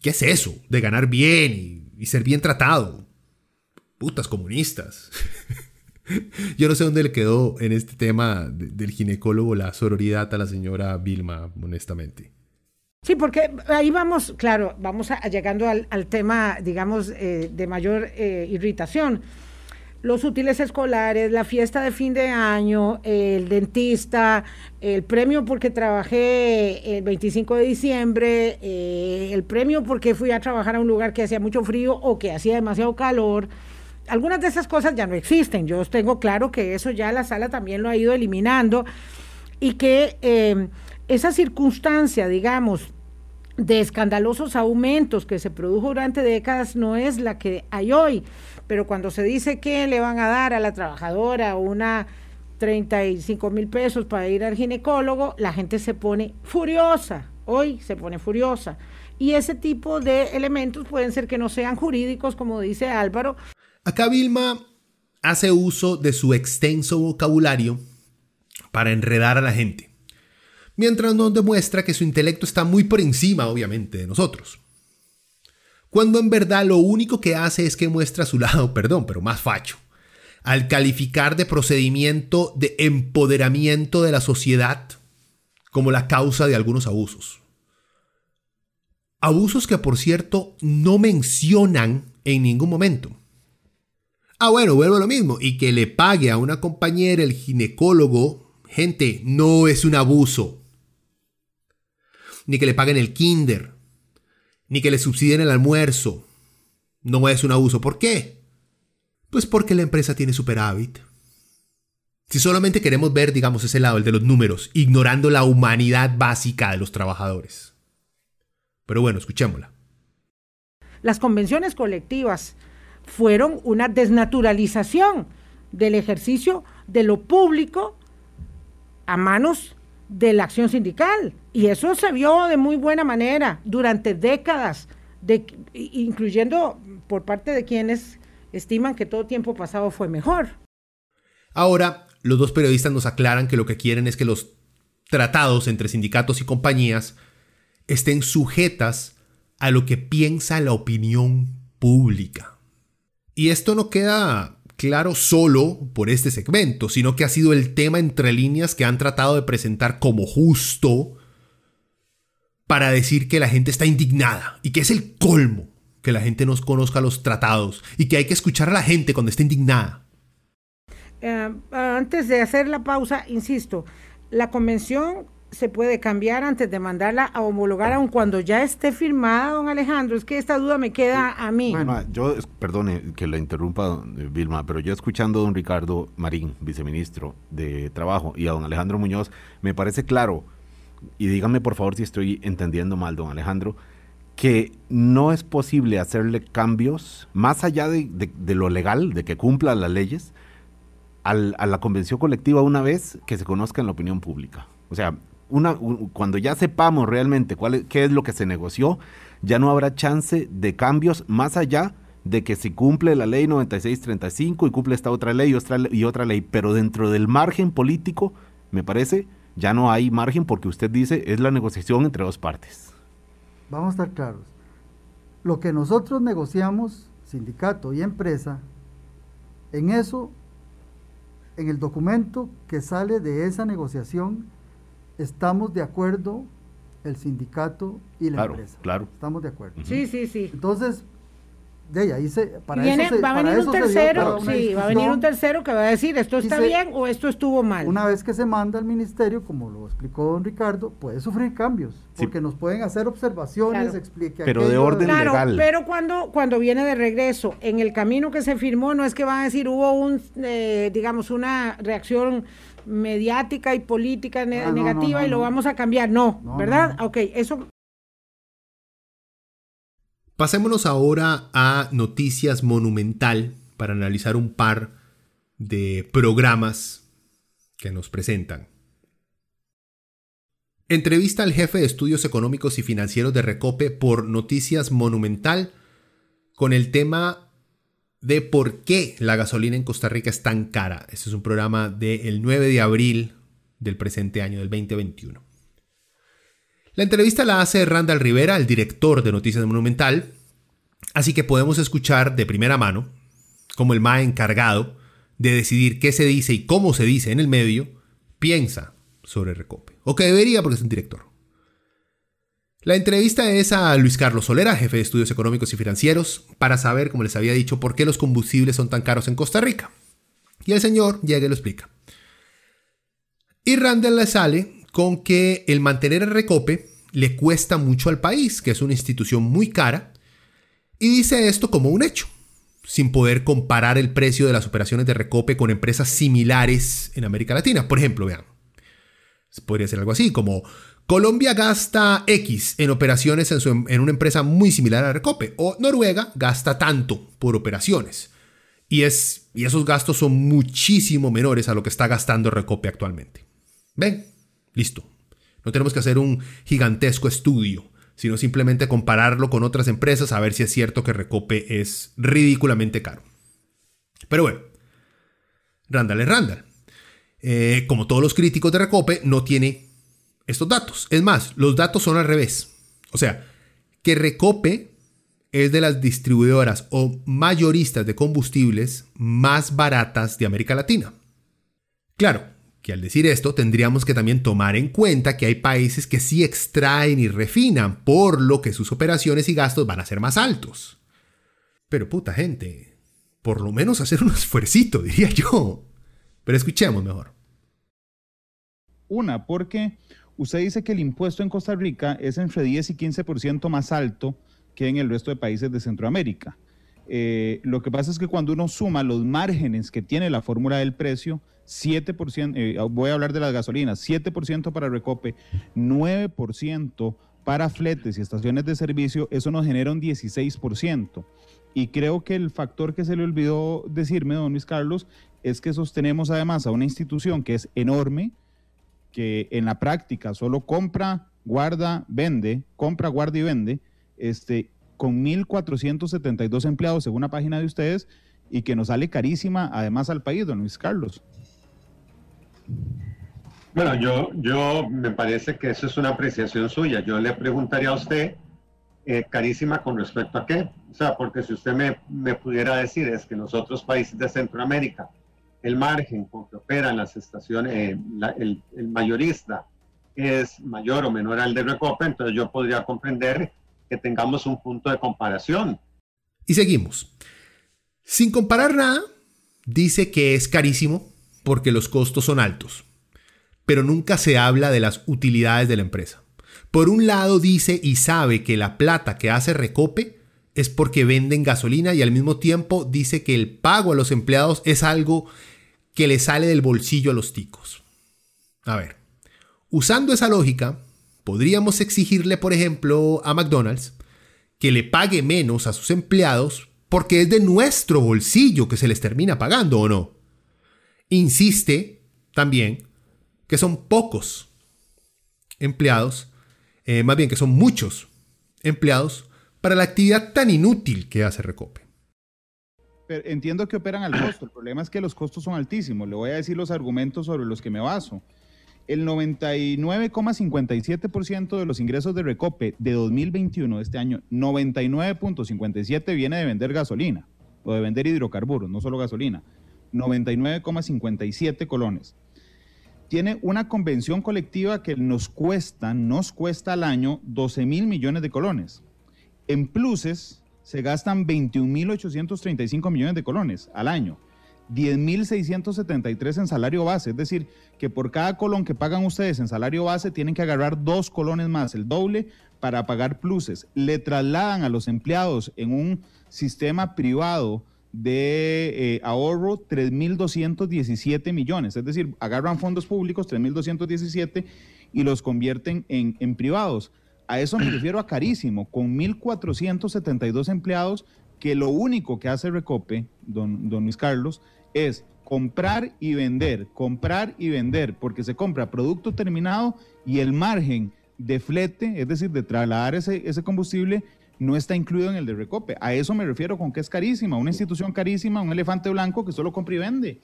¿Qué es eso de ganar bien y y ser bien tratado. Putas comunistas. Yo no sé dónde le quedó en este tema del ginecólogo la sororidad a la señora Vilma, honestamente. Sí, porque ahí vamos, claro, vamos a, llegando al, tema, digamos, eh, de mayor eh, irritación los útiles escolares, la fiesta de fin de año, el dentista, el premio porque trabajé el 25 de diciembre, eh, el premio porque fui a trabajar a un lugar que hacía mucho frío o que hacía demasiado calor. Algunas de esas cosas ya no existen. Yo tengo claro que eso ya la sala también lo ha ido eliminando y que eh, esa circunstancia, digamos, de escandalosos aumentos que se produjo durante décadas no es la que hay hoy pero cuando se dice que le van a dar a la trabajadora una 35 mil pesos para ir al ginecólogo, la gente se pone furiosa, hoy se pone furiosa. Y ese tipo de elementos pueden ser que no sean jurídicos, como dice Álvaro. Acá Vilma hace uso de su extenso vocabulario para enredar a la gente, mientras nos demuestra que su intelecto está muy por encima, obviamente, de nosotros cuando en verdad lo único que hace es que muestra su lado, perdón, pero más facho, al calificar de procedimiento de empoderamiento de la sociedad como la causa de algunos abusos. Abusos que, por cierto, no mencionan en ningún momento. Ah, bueno, vuelvo a lo mismo. Y que le pague a una compañera el ginecólogo, gente, no es un abuso. Ni que le paguen el kinder. Ni que le subsidien el almuerzo. No es un abuso. ¿Por qué? Pues porque la empresa tiene superávit. Si solamente queremos ver, digamos, ese lado, el de los números, ignorando la humanidad básica de los trabajadores. Pero bueno, escuchémosla. Las convenciones colectivas fueron una desnaturalización del ejercicio de lo público a manos de la acción sindical. Y eso se vio de muy buena manera durante décadas, incluyendo por parte de quienes estiman que todo tiempo pasado fue mejor. Ahora, los dos periodistas nos aclaran que lo que quieren es que los tratados entre sindicatos y compañías estén sujetas a lo que piensa la opinión pública. Y esto no queda claro solo por este segmento, sino que ha sido el tema entre líneas que han tratado de presentar como justo para decir que la gente está indignada y que es el colmo que la gente nos conozca los tratados y que hay que escuchar a la gente cuando está indignada. Eh, antes de hacer la pausa, insisto, la convención se puede cambiar antes de mandarla a homologar, aun cuando ya esté firmada, don Alejandro. Es que esta duda me queda a mí. Bueno, yo, perdone que la interrumpa, eh, Vilma, pero yo escuchando a don Ricardo Marín, viceministro de Trabajo, y a don Alejandro Muñoz, me parece claro, y dígame por favor si estoy entendiendo mal, don Alejandro, que no es posible hacerle cambios más allá de, lo legal, de que cumpla las leyes, a la convención colectiva una vez que se conozca en la opinión pública. O sea, una, cuando ya sepamos realmente cuál qué es lo que se negoció, ya no habrá chance de cambios más allá de que si cumple la ley 9635 y cumple esta otra ley y otra, y otra ley, pero dentro del margen político, me parece, ya no hay margen porque usted dice es la negociación entre dos partes. Vamos a estar claros. Lo que nosotros negociamos, sindicato y empresa, en eso, en el documento que sale de esa negociación, estamos de acuerdo el sindicato y la empresa. Claro. Estamos de acuerdo. Sí, sí, sí. Entonces, de ahí se, para eso va a venir un tercero, sí, va a venir un tercero que va a decir esto está bien o esto estuvo mal. Una vez que se manda al ministerio, como lo explicó don Ricardo, puede sufrir cambios, porque nos pueden hacer observaciones, explique Pero de orden claro, legal. Pero cuando, cuando viene de regreso, en el camino que se firmó, no es que va a decir hubo un, eh, digamos, una reacción mediática y política ah, negativa y lo vamos a cambiar. No, ¿verdad? Ok, eso. Pasémonos ahora a Noticias Monumental para analizar un par de programas que nos presentan. Entrevista al jefe de estudios económicos y financieros de Recope por Noticias Monumental con el tema de por qué la gasolina en Costa Rica es tan cara. Este es un programa del 9 de abril del presente año, del 2021. La entrevista la hace Randall Rivera, el director de Noticias Monumental, así que podemos escuchar de primera mano como el MA encargado de decidir qué se dice y cómo se dice en el medio piensa sobre Recope. O que debería porque es un director. La entrevista es a Luis Carlos Solera, jefe de estudios económicos y financieros, para saber, como les había dicho, por qué los combustibles son tan caros en Costa Rica. Y el señor llega y lo explica. Y Randall le sale con que el mantener el recope le cuesta mucho al país, que es una institución muy cara, y dice esto como un hecho, sin poder comparar el precio de las operaciones de recope con empresas similares en América Latina. Por ejemplo, vean, podría ser algo así como Colombia gasta X en operaciones en, una empresa muy similar a Recope o Noruega gasta tanto por operaciones. Y, es, y esos gastos son muchísimo menores a lo que está gastando Recope actualmente. ¿Ven? Listo. No tenemos que hacer un gigantesco estudio, sino simplemente compararlo con otras empresas a ver si es cierto que Recope es ridículamente caro. Pero bueno, Randall es Randall. Eh, como todos los críticos de Recope, no tiene estos datos. Es más, los datos son al revés. O sea, que Recope es de las distribuidoras o mayoristas de combustibles más baratas de América Latina. Claro, que al decir esto tendríamos que también tomar en cuenta que hay países que sí extraen y refinan, por lo que sus operaciones y gastos van a ser más altos. Pero puta gente, por lo menos hacer un esfuercito, diría yo. Pero escuchemos mejor. Una, porque usted dice que el impuesto en Costa Rica es entre 10 y 15% más alto que en el resto de países de Centroamérica. Eh, lo que pasa es que cuando uno suma los márgenes que tiene la fórmula del precio, 7%, eh, voy a hablar de las gasolinas, 7% para Recope, 9% para fletes y estaciones de servicio, eso nos genera un 16%. Y creo que el factor que se le olvidó decirme, don Luis Carlos, es que sostenemos además a una institución que es enorme, que en la práctica solo compra, guarda, vende, compra, guarda y vende, este, con 1.472 empleados según la página de ustedes y que nos sale carísima además al país, don Luis Carlos. Bueno, yo, yo me parece que eso es una apreciación suya. Yo le preguntaría a usted, eh, carísima con respecto a qué. O sea, porque si usted me, me, pudiera decir es que los otros países de Centroamérica, el margen con que operan las estaciones, eh, el, el, mayorista es mayor o menor al de Recope, entonces yo podría comprender que tengamos un punto de comparación. Y seguimos. Sin comparar nada, dice que es carísimo porque los costos son altos, pero nunca se habla de las utilidades de la empresa. Por un lado dice y sabe que la plata que hace Recope es porque venden gasolina y al mismo tiempo dice que el pago a los empleados es algo que le sale del bolsillo a los ticos. A ver, usando esa lógica, podríamos exigirle, por ejemplo, a McDonald's que le pague menos a sus empleados porque es de nuestro bolsillo que se les termina pagando o no. Insiste también que son pocos empleados, eh, más bien que son muchos empleados para la actividad tan inútil que hace Recope. Entiendo que operan al costo, el problema es que los costos son altísimos. Le voy a decir los argumentos sobre los que me baso. El 99,57% de los ingresos de Recope de 2021, de este año, 99,57 viene de vender gasolina o de vender hidrocarburos, no solo gasolina. 99,57 colones. Tiene una convención colectiva que nos cuesta, nos cuesta al año 12 mil millones de colones. En pluses se gastan 21.835 millones de colones al año. 10.673 en salario base, es decir, que por cada colón que pagan ustedes en salario base tienen que agarrar dos colones más, el doble, para pagar pluses. Le trasladan a los empleados en un sistema privado de eh, ahorro 3.217 millones, es decir, agarran fondos públicos 3.217 y los convierten en, en privados. A eso me refiero a carísimo, con 1.472 empleados, que lo único que hace Recope, don, don Luis Carlos, es comprar y vender, comprar y vender, porque se compra producto terminado y el margen de flete, es decir, de trasladar ese, ese combustible, no está incluido en el de Recope. A eso me refiero con que es carísima, una institución carísima, un elefante blanco que solo compra y vende.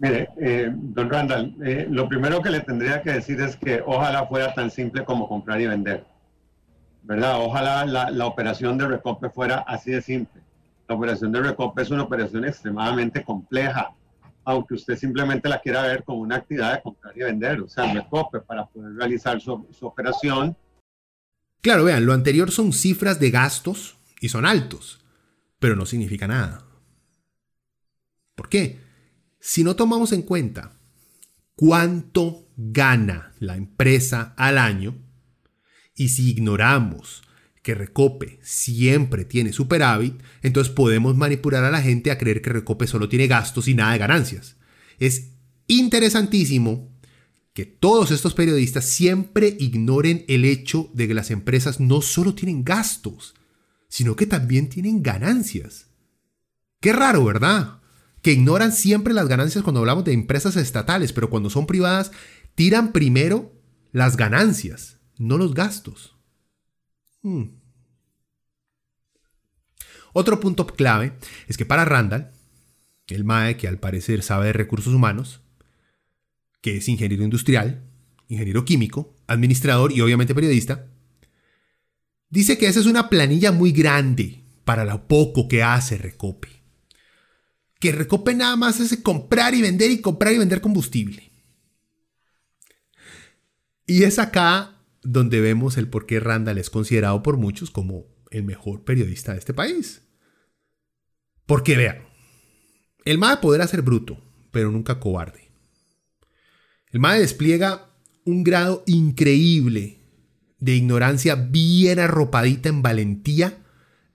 Mire, eh, don Randall, eh, lo primero que le tendría que decir es que ojalá fuera tan simple como comprar y vender. ¿Verdad? Ojalá la, la operación de Recope fuera así de simple. La operación de Recope es una operación extremadamente compleja, aunque usted simplemente la quiera ver como una actividad de comprar y vender. O sea, Recope para poder realizar su, su operación Claro, vean, lo anterior son cifras de gastos y son altos, pero no significa nada. ¿Por qué? Si no tomamos en cuenta cuánto gana la empresa al año y si ignoramos que Recope siempre tiene superávit, entonces podemos manipular a la gente a creer que Recope solo tiene gastos y nada de ganancias. Es interesantísimo que todos estos periodistas siempre ignoren el hecho de que las empresas no solo tienen gastos, sino que también tienen ganancias. Qué raro, ¿verdad? Que ignoran siempre las ganancias cuando hablamos de empresas estatales, pero cuando son privadas tiran primero las ganancias, no los gastos. Hmm. Otro punto clave es que para Randall, el MAE que al parecer sabe de recursos humanos, que es ingeniero industrial, ingeniero químico, administrador y obviamente periodista, dice que esa es una planilla muy grande para lo poco que hace Recope. Que Recope nada más es comprar y vender y comprar y vender combustible. Y es acá donde vemos el por qué Randall es considerado por muchos como el mejor periodista de este país. Porque vean, El MAE podrá ser bruto, pero nunca cobarde. El MAE despliega un grado increíble de ignorancia bien arropadita en valentía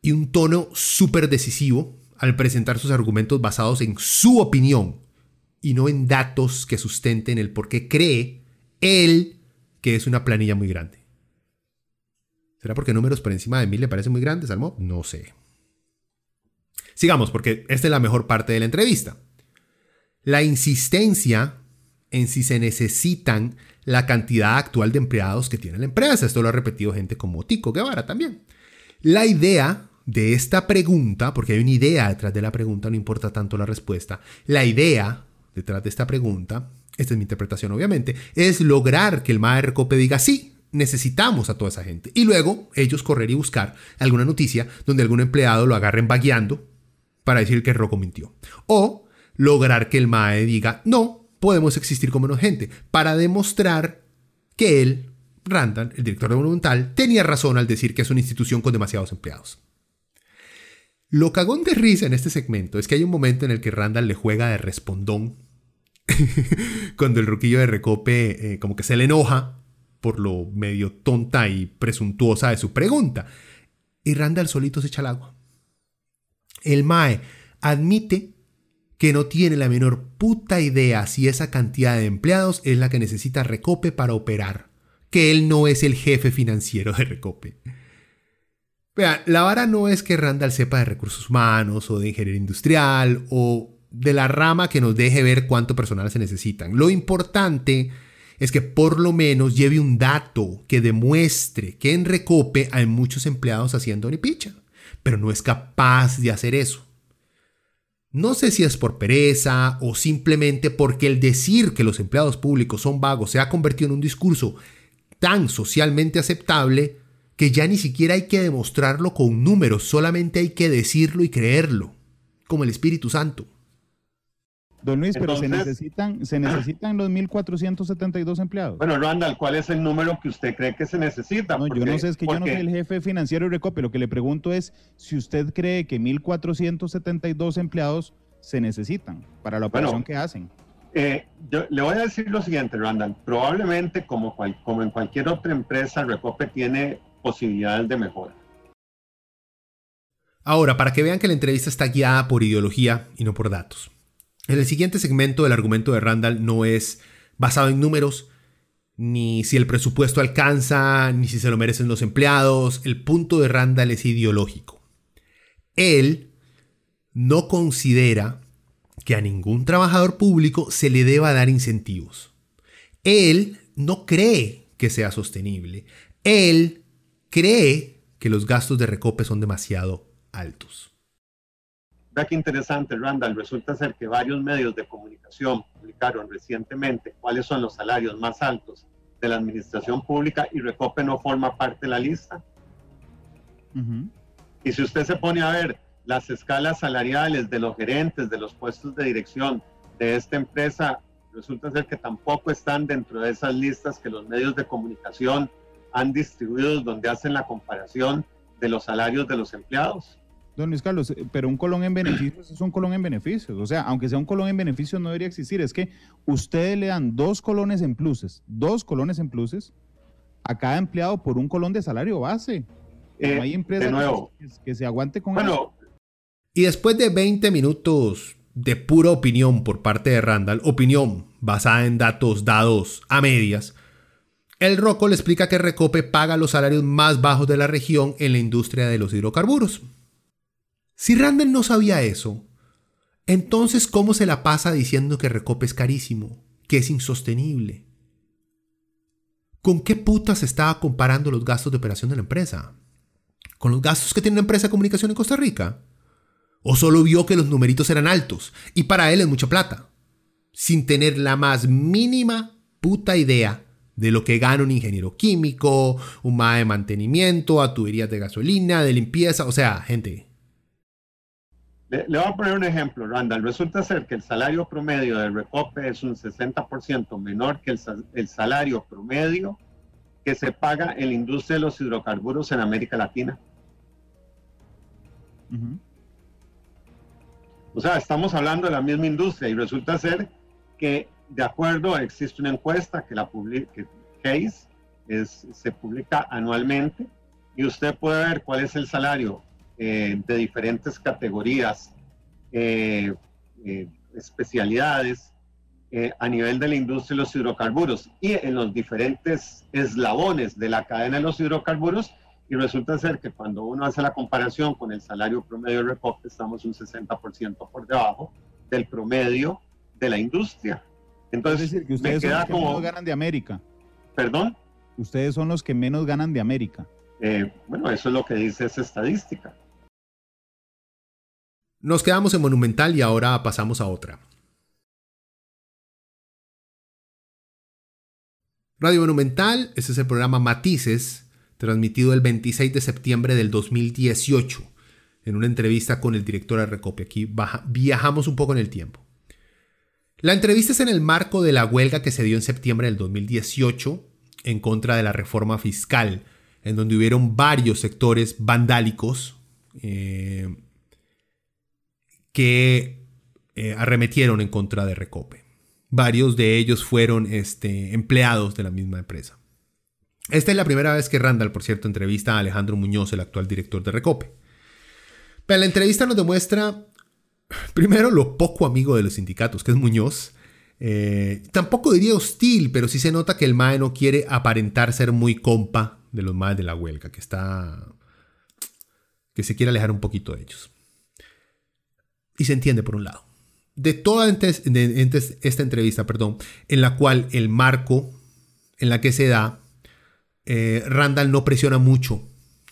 y un tono súper decisivo al presentar sus argumentos basados en su opinión y no en datos que sustenten el por qué cree él que es una planilla muy grande. ¿Será porque números por encima de mil le parecen muy grandes, Almo? No sé. Sigamos, porque esta es la mejor parte de la entrevista. La insistencia en si se necesitan la cantidad actual de empleados que tiene la empresa. Esto lo ha repetido gente como Tico Guevara también. La idea de esta pregunta, porque hay una idea detrás de la pregunta, no importa tanto la respuesta, la idea detrás de esta pregunta, esta es mi interpretación obviamente, es lograr que el MAE Recope diga sí, necesitamos a toda esa gente. Y luego ellos correr y buscar alguna noticia donde algún empleado lo agarren vagueando para decir que Rocco mintió. O lograr que el MAE diga no, podemos existir como menos gente, para demostrar que él, Randall, el director de Monumental, tenía razón al decir que es una institución con demasiados empleados. Lo cagón de risa en este segmento es que hay un momento en el que Randall le juega de respondón cuando el ruquillo de Recope eh, como que se le enoja por lo medio tonta y presuntuosa de su pregunta. Y Randall solito se echa al agua. El Mae admite que no tiene la menor puta idea si esa cantidad de empleados es la que necesita Recope para operar, que él no es el jefe financiero de Recope. Vean, la vara no es que Randall sepa de recursos humanos o de ingeniería industrial o de la rama que nos deje ver cuánto personal se necesitan. Lo importante es que por lo menos lleve un dato que demuestre que en Recope hay muchos empleados haciendo picha, pero no es capaz de hacer eso. No sé si es por pereza o simplemente porque el decir que los empleados públicos son vagos se ha convertido en un discurso tan socialmente aceptable que ya ni siquiera hay que demostrarlo con números, solamente hay que decirlo y creerlo, como el Espíritu Santo. Don Luis, pero se necesitan, se necesitan los 1.472 empleados. Bueno, Randall, ¿cuál es el número que usted cree que se necesita? No, yo no sé, es que yo no soy el jefe financiero de Recope. Lo que le pregunto es si usted cree que 1.472 empleados se necesitan para la operación que hacen. Eh, yo le voy a decir lo siguiente, Randall. Probablemente, como, como en cualquier otra empresa, Recope tiene posibilidades de mejora. Ahora, para que vean que la entrevista está guiada por ideología y no por datos. En el siguiente segmento, el argumento de Randall no es basado en números, ni si el presupuesto alcanza, ni si se lo merecen los empleados. El punto de Randall es ideológico. Él no considera que a ningún trabajador público se le deba dar incentivos. Él no cree que sea sostenible. Él cree que los gastos de recope son demasiado altos. Vea qué interesante, Randall. Resulta ser que varios medios de comunicación publicaron recientemente cuáles son los salarios más altos de la administración pública y Recope no forma parte de la lista. Y si usted se pone a ver las escalas salariales de los gerentes, de los puestos de dirección de esta empresa, resulta ser que tampoco están dentro de esas listas que los medios de comunicación han distribuido donde hacen la comparación de los salarios de los empleados. Don Luis Carlos, eh, pero un colón en beneficios es un colón en beneficios. O sea, aunque sea un colón en beneficios, no debería existir. Es que ustedes le dan dos colones en pluses, dos colones en pluses a cada empleado por un colón de salario base. no hay empresa que, se aguante con bueno, Y después de 20 minutos de pura opinión por parte de Randall, opinión basada en datos dados a medias, el Rocco le explica que Recope paga los salarios más bajos de la región en la industria de los hidrocarburos. Si Randall no sabía eso, entonces ¿cómo se la pasa diciendo que Recope es carísimo, que es insostenible? ¿Con qué putas estaba comparando los gastos de operación de la empresa? ¿Con los gastos que tiene una empresa de comunicación en Costa Rica? ¿O solo vio que los numeritos eran altos y para él es mucha plata? Sin tener la más mínima puta idea de lo que gana un ingeniero químico, un MAE de mantenimiento, a tuberías de gasolina, de limpieza, o sea, gente, le, voy a poner un ejemplo, Randall. Resulta ser que el salario promedio del Recope es un 60% menor que el, salario promedio que se paga en la industria de los hidrocarburos en América Latina. O sea, estamos hablando de la misma industria y resulta ser que de acuerdo, existe una encuesta que la publica, Case, es, se publica anualmente y usted puede ver cuál es el salario eh, de diferentes categorías, eh, eh, especialidades a nivel de la industria de los hidrocarburos y en los diferentes eslabones de la cadena de los hidrocarburos y resulta ser que cuando uno hace la comparación con el salario promedio de Recope estamos un 60% por debajo del promedio de la industria. Entonces, decir, que ustedes son los que menos ganan de América. ¿Perdón? Ustedes son los que menos ganan de América. Eh, bueno, eso es lo que dice esa estadística. Nos quedamos en Monumental y ahora pasamos a otra. Radio Monumental, ese es el programa Matices, transmitido el 26 de septiembre del 2018, en una entrevista con el director de Recope. Aquí viajamos un poco en el tiempo. La entrevista es en el marco de la huelga que se dio en septiembre del 2018 en contra de la reforma fiscal, en donde hubieron varios sectores vandálicos eh, que eh, arremetieron en contra de Recope. Varios de ellos fueron este, empleados de la misma empresa. Esta es la primera vez que Randall, por cierto, entrevista a Alejandro Muñoz, el actual director de Recope. Pero la entrevista nos demuestra primero lo poco amigo de los sindicatos, que es Muñoz. Eh, tampoco diría hostil, pero sí se nota que el MAE no quiere aparentar ser muy compa de los MAE de la huelga, que está. que se quiere alejar un poquito de ellos. Y se entiende por un lado. De toda esta entrevista, perdón, en la cual el marco en la que se da, eh, Randall no presiona mucho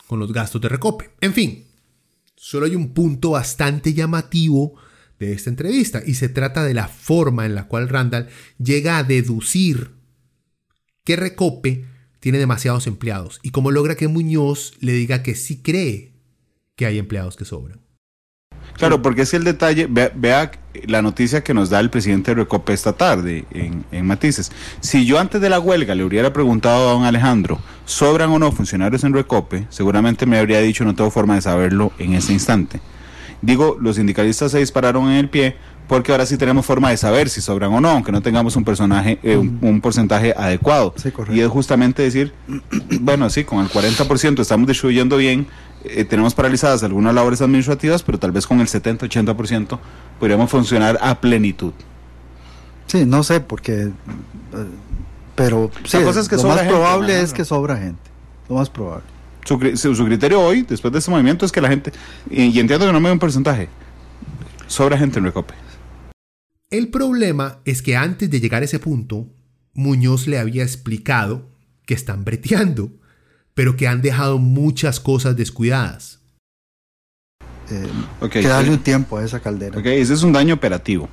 con los gastos de recope. En fin, Solo hay un punto bastante llamativo de esta entrevista y se trata de la forma en la cual Randall llega a deducir que Recope tiene demasiados empleados y cómo logra que Muñoz le diga que sí cree que hay empleados que sobran. Claro, porque es el detalle, vea, la noticia que nos da el presidente de Recope esta tarde en, en, Matices. Si yo antes de la huelga le hubiera preguntado a don Alejandro, ¿sobran o no funcionarios en Recope? Seguramente me habría dicho, no tengo forma de saberlo en ese instante. Digo, los sindicalistas se dispararon en el pie porque ahora sí tenemos forma de saber si sobran o no, aunque no tengamos un personaje, eh, un, porcentaje adecuado. y es justamente decir, bueno, sí, con el 40% estamos distribuyendo bien, eh, tenemos paralizadas algunas labores administrativas, pero tal vez con el 70-80% podríamos funcionar a plenitud. Sí, no sé, porque... Eh, pero sí, lo más probable es que sobra gente, lo más probable. Su, su, criterio hoy, después de este movimiento, es que la gente, y, entiendo que no me da un porcentaje, sobra gente en Recope. El problema es que antes de llegar a ese punto, Muñoz le había explicado que están breteando, pero que han dejado muchas cosas descuidadas. Eh, que darle un tiempo a esa caldera. Okay, ese es un daño operativo.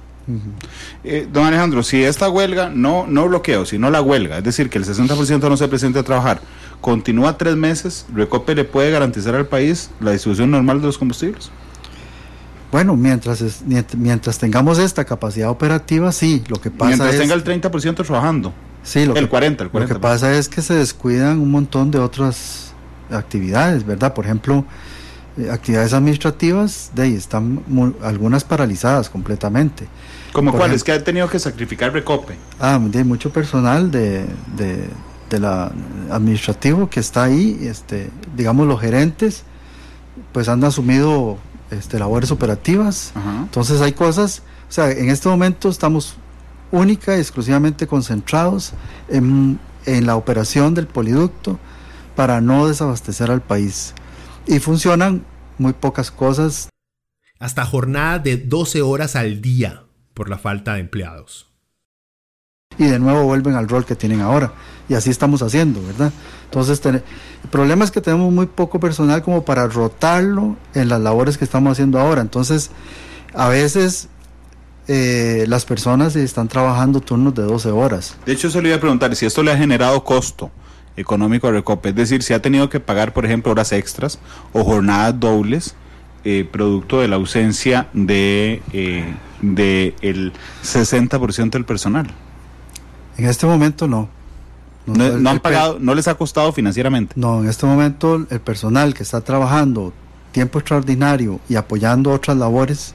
Eh, don Alejandro, si esta huelga, no, no bloqueo, sino la huelga, es decir, que el 60% no se presente a trabajar, continúa tres meses, ¿Recope le puede garantizar al país la distribución normal de los combustibles? Bueno, mientras, mientras tengamos esta capacidad operativa, sí. Lo que pasa mientras tenga el 30% trabajando. Sí, lo el 40, el 40. Lo que pasa es que se descuidan un montón de otras actividades, ¿verdad? Por ejemplo, eh, actividades administrativas, de ahí están algunas paralizadas completamente. ¿Como cuáles? que ha tenido que sacrificar Recope? Ah, de mucho personal de, de, de la administrativo que está ahí, este, digamos los gerentes, pues han asumido este, labores operativas. Entonces hay cosas, o sea, en este momento estamos única y exclusivamente concentrados en, en la operación del poliducto para no desabastecer al país. Y funcionan muy pocas cosas. Hasta jornada de 12 horas al día por la falta de empleados. Y de nuevo vuelven al rol que tienen ahora. Y así estamos haciendo, ¿verdad? Entonces, el problema es que tenemos muy poco personal como para rotarlo en las labores que estamos haciendo ahora. Entonces, a veces eh, las personas están trabajando turnos de 12 horas. De hecho, se le iba a preguntar si esto le ha generado costo económico a Recope, es decir, si ha tenido que pagar, por ejemplo, horas extras o jornadas dobles, eh, producto de la ausencia de, eh, de el 60% del personal. En este momento no. No, han pagado, no les ha costado financieramente. No, en este momento el personal que está trabajando tiempo extraordinario y apoyando otras labores,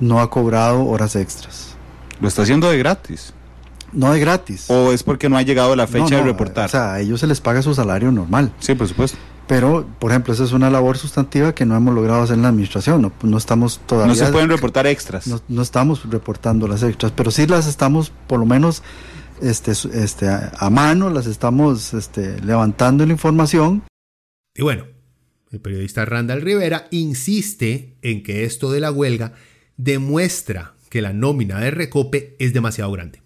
no ha cobrado horas extras. Lo está haciendo de gratis. No de gratis. ¿O es porque no ha llegado la fecha No, de reportar? O sea, a ellos se les paga su salario normal. sí, por supuesto. Pero, por ejemplo, esa es una labor sustantiva que no hemos logrado hacer en la administración. No, no estamos todavía. No se pueden reportar extras. no, no estamos reportando las extras, pero sí las estamos, por lo menos, este, este, a, a mano, las estamos este, levantando la información. Y bueno, el periodista Randall Rivera insiste en que esto de la huelga demuestra que la nómina de Recope es demasiado grande.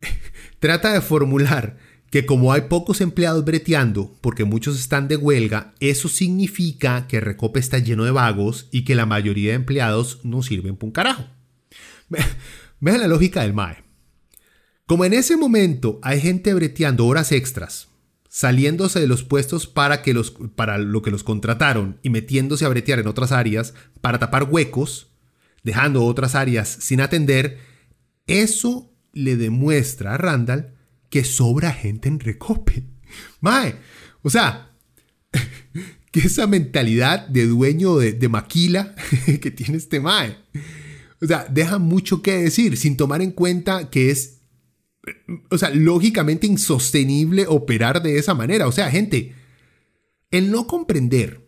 Trata de formular que como hay pocos empleados breteando, porque muchos están de huelga, eso significa que Recope está lleno de vagos y que la mayoría de empleados no sirven para un carajo. Ve- Vean la lógica del MAE. Como en ese momento hay gente breteando horas extras, saliéndose de los puestos para, que los, para lo que los contrataron y metiéndose a bretear en otras áreas para tapar huecos, dejando otras áreas sin atender, eso le demuestra a Randall que sobra gente en Recope. Mae, o sea, que esa mentalidad de dueño de, maquila que tiene este Mae. O sea, deja mucho que decir sin tomar en cuenta que es, o sea, lógicamente insostenible operar de esa manera. O sea, gente, el no comprender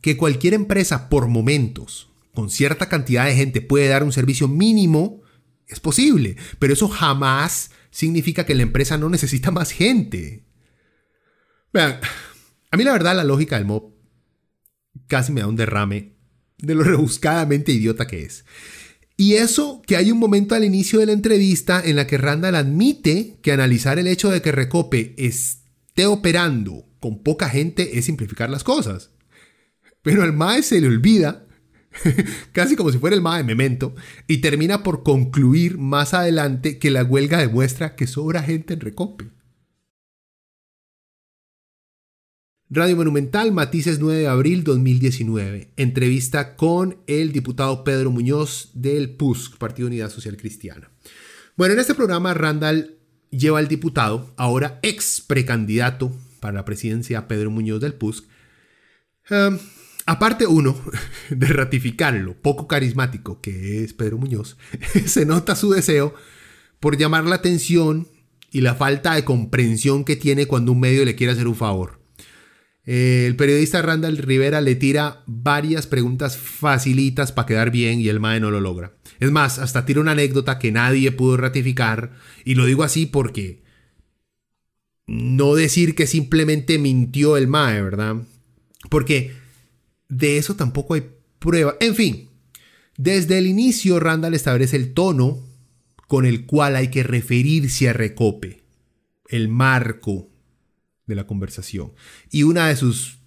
que cualquier empresa por momentos, con cierta cantidad de gente, puede dar un servicio mínimo, es posible. Pero eso jamás significa que la empresa no necesita más gente. Vean, a mí la verdad la lógica del mob casi me da un derrame de lo rebuscadamente idiota que es. Y eso que hay un momento al inicio de la entrevista en la que Randall admite que analizar el hecho de que Recope esté operando con poca gente es simplificar las cosas. Pero al MAE se le olvida, casi como si fuera el MAE de Memento, y termina por concluir más adelante que la huelga demuestra que sobra gente en Recope. Radio Monumental, Matices 9 de abril 2019. Entrevista con el diputado Pedro Muñoz del PUSC, Partido Unidad Social Cristiana. Bueno, en este programa Randall lleva al diputado, ahora ex precandidato para la presidencia Pedro Muñoz del PUSC, um, aparte uno de ratificarlo, poco carismático que es Pedro Muñoz, se nota su deseo por llamar la atención y la falta de comprensión que tiene cuando un medio le quiere hacer un favor. Eh, el periodista Randall Rivera le tira varias preguntas facilitas para quedar bien y el MAE no lo logra. Es más, hasta tira una anécdota que nadie pudo ratificar y lo digo así porque no decir que simplemente mintió el MAE, ¿verdad? Porque de eso tampoco hay prueba. En fin, desde el inicio Randall establece el tono con el cual hay que referirse a Recope, el marco de la conversación y una de sus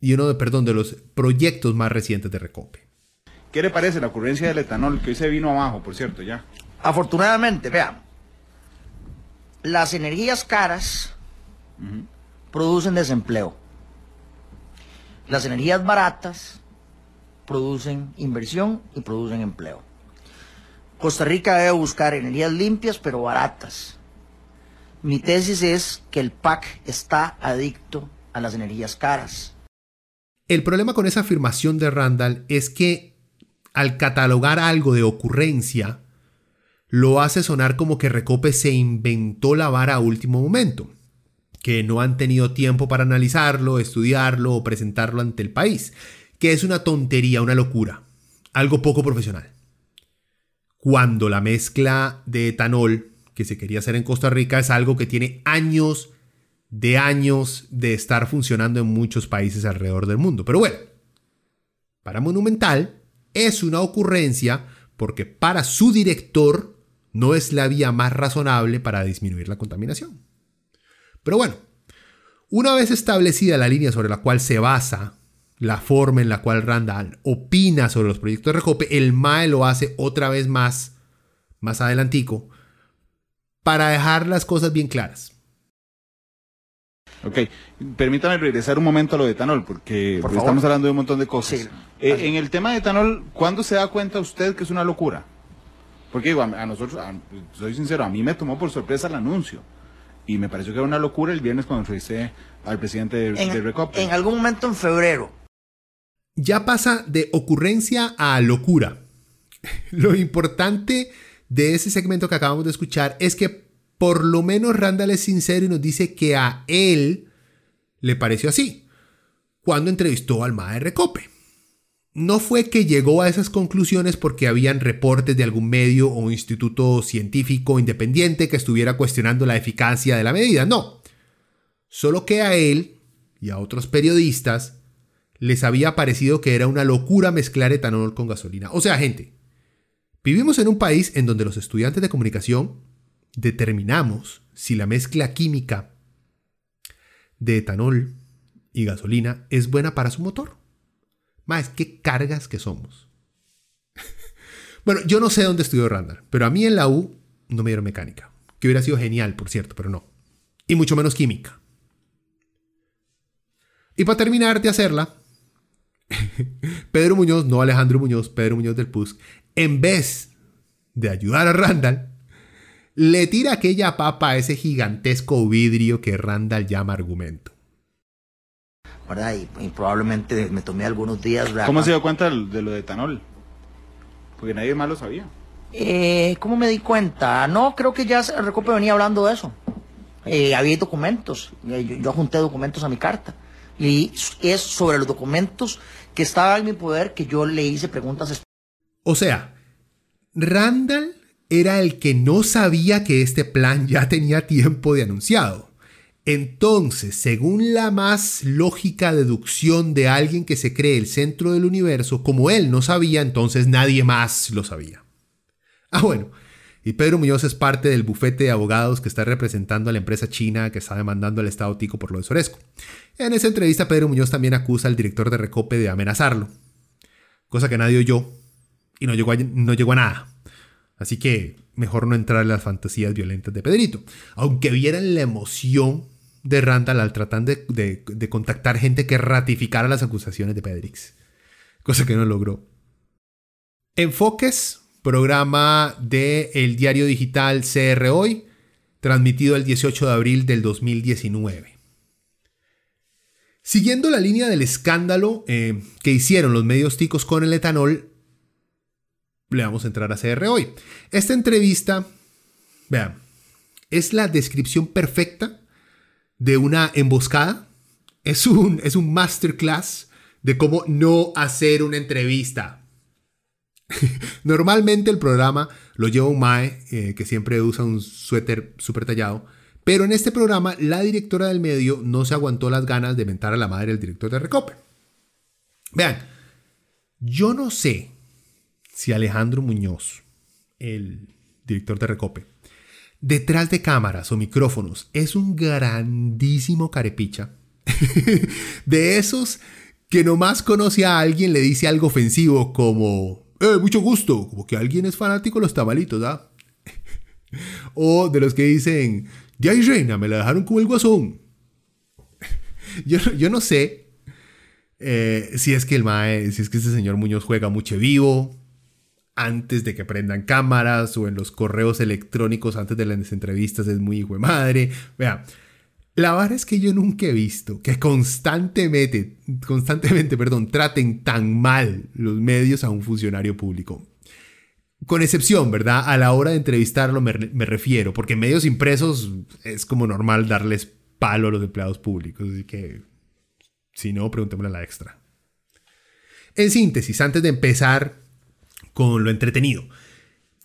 y uno de perdón de los proyectos más recientes de Recope. ¿Qué le parece la ocurrencia del etanol que hoy se vino abajo, por cierto, ya? Afortunadamente, vea, las energías caras producen desempleo. Las energías baratas producen inversión y producen empleo. Costa Rica debe buscar energías limpias pero baratas. Mi tesis es que el PAC está adicto a las energías caras. El problema con esa afirmación de Randall es que al catalogar algo de ocurrencia, lo hace sonar como que Recope se inventó la vara a último momento, que no han tenido tiempo para analizarlo, estudiarlo o presentarlo ante el país, que es una tontería, una locura, algo poco profesional. Cuando la mezcla de etanol que se quería hacer en Costa Rica es algo que tiene años de años de estar funcionando en muchos países alrededor del mundo. Pero bueno, para Monumental es una ocurrencia porque para su director no es la vía más razonable para disminuir la contaminación. Pero bueno, una vez establecida la línea sobre la cual se basa la forma en la cual Randall opina sobre los proyectos de Recope, el MAE lo hace otra vez más, más adelantico, para dejar las cosas bien claras. Ok, permítame regresar un momento a lo de etanol, porque Por pues, estamos hablando de un montón de cosas. Sí. Eh, en el tema de etanol, ¿cuándo se da cuenta usted que es una locura? Porque digo, a, a nosotros, a- soy sincero, a mí me tomó por sorpresa el anuncio. Y me pareció que era una locura el viernes cuando entrevisté al presidente de, de En, Recope. en algún momento en febrero, Ya pasa de ocurrencia a locura. lo importante de ese segmento que acabamos de escuchar es que por lo menos Randall es sincero y nos dice que a él le pareció así cuando entrevistó al MAE Recope. No fue que llegó a esas conclusiones porque habían reportes de algún medio o instituto científico independiente que estuviera cuestionando la eficacia de la medida, no. Solo que a él y a otros periodistas les había parecido que era una locura mezclar etanol con gasolina. O sea, gente, vivimos en un país en donde los estudiantes de comunicación determinamos si la mezcla química de etanol y gasolina es buena para su motor. Más, qué cargas que somos. bueno, yo no sé dónde estudió Randall, pero a mí en la U no me dieron mecánica. Que hubiera sido genial, por cierto, pero no. Y mucho menos química. Y para terminar de hacerla, Pedro Muñoz, no Alejandro Muñoz, Pedro Muñoz del PUSC, en vez de ayudar a Randall, le tira aquella papa a ese gigantesco vidrio que Randall llama argumento. Y, probablemente me tomé algunos días. ¿Cómo se dio cuenta de lo de etanol? Porque nadie más lo sabía. Eh, ¿Cómo me di cuenta? No, creo que ya Recope venía hablando de eso. Eh, había documentos. Eh, yo, yo junté documentos a mi carta. Y es sobre los documentos que estaban en mi poder que yo le hice preguntas. O sea, Randall era el que no sabía que este plan ya tenía tiempo de anunciado. Entonces, según la más lógica deducción de alguien que se cree el centro del universo, como él no sabía, entonces nadie más lo sabía. Ah, bueno, y Pedro Muñoz es parte del bufete de abogados que está representando a la empresa china que está demandando al Estado Tico por lo de Soresco. En esa entrevista, Pedro Muñoz también acusa al director de Recope de amenazarlo, cosa que nadie oyó y no llegó no llegó a nada. Así que mejor no entrar en las fantasías violentas de Pedrito. Aunque vieran la emoción de Randall al tratar de, contactar gente que ratificara las acusaciones de Pedrix. Cosa que no logró. Enfoques, programa de el diario digital CR Hoy, transmitido el 18 de abril del 2019. Siguiendo la línea del escándalo eh, que hicieron los medios ticos con el etanol, le vamos a entrar a CR hoy. Esta entrevista, vean, es la descripción perfecta de una emboscada. Es un, es un masterclass de cómo no hacer una entrevista. Normalmente el programa lo lleva un Mae, eh, que siempre usa un suéter súper tallado. Pero en este programa, la directora del medio no se aguantó las ganas de mentar a la madre del director de Recope. Vean, yo no sé si Alejandro Muñoz, el director de Recope, detrás de cámaras o micrófonos es un grandísimo carepicha, de esos que nomás conoce a alguien le dice algo ofensivo como, eh, mucho gusto, como que alguien es fanático de los tamalitos, ¿ah? o de los que dicen, de ahí reina, me la dejaron como el guasón. yo, yo no sé eh, si es que el mae, si es que ese señor Muñoz juega mucho vivo, antes de que prendan cámaras o en los correos electrónicos antes de las entrevistas es muy hijo de madre. Vea, la verdad es que yo nunca he visto que constantemente, constantemente, perdón, traten tan mal los medios a un funcionario público. Con excepción, ¿verdad? A la hora de entrevistarlo me, me refiero, porque en medios impresos es como normal darles palo a los empleados públicos, así que si no, pregúntemelo a la extra. En síntesis, antes de empezar con lo entretenido.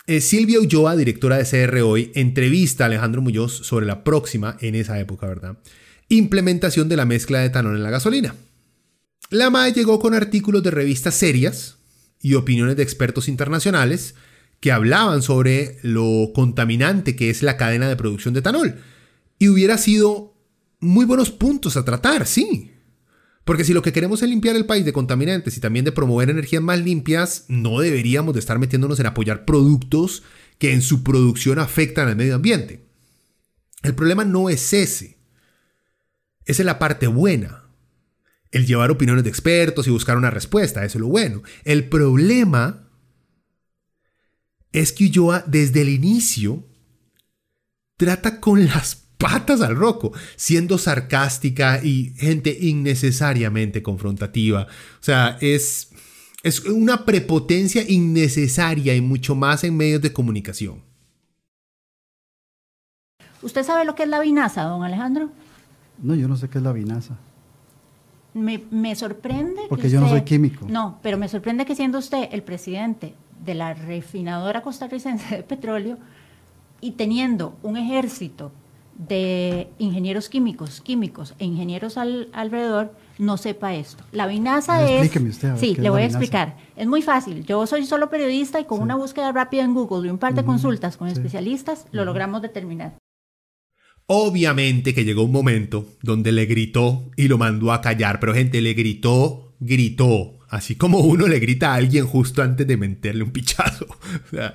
Eh, Silvia Ulloa, directora de CR Hoy, entrevista a Alejandro Muñoz sobre la próxima, en esa época, ¿verdad? Implementación de la mezcla de etanol en la gasolina. La MAE llegó con artículos de revistas serias y opiniones de expertos internacionales que hablaban sobre lo contaminante que es la cadena de producción de etanol. Y hubiera sido muy buenos puntos a tratar, sí. Porque si lo que queremos es limpiar el país de contaminantes y también de promover energías más limpias, no deberíamos de estar metiéndonos en apoyar productos que en su producción afectan al medio ambiente. El problema no es ese. Esa es la parte buena. El llevar opiniones de expertos y buscar una respuesta, eso es lo bueno. El problema es que Ulloa desde el inicio trata con las patas al roco, siendo sarcástica y gente innecesariamente confrontativa. O sea, es, Es una prepotencia innecesaria y mucho más en medios de comunicación. ¿Usted sabe lo que es la vinaza, don Alejandro? No, yo no sé qué es la vinaza. Me, me sorprende. que Porque yo no usted- soy químico. No, pero me sorprende que siendo usted el presidente de la refinadora costarricense de petróleo y teniendo un ejército de ingenieros químicos, químicos e ingenieros al- alrededor, no sepa esto. La vinaza A ver, es... explíqueme usted, a ver, sí, ¿qué es le voy a explicar. Es muy fácil. Yo soy solo periodista y con una búsqueda rápida en Google y un par de consultas con sí. especialistas lo logramos determinar. Obviamente que llegó un momento donde le gritó y lo mandó a callar, pero gente, le gritó, gritó, así como uno le grita a alguien justo antes de meterle un pichazo. O sea,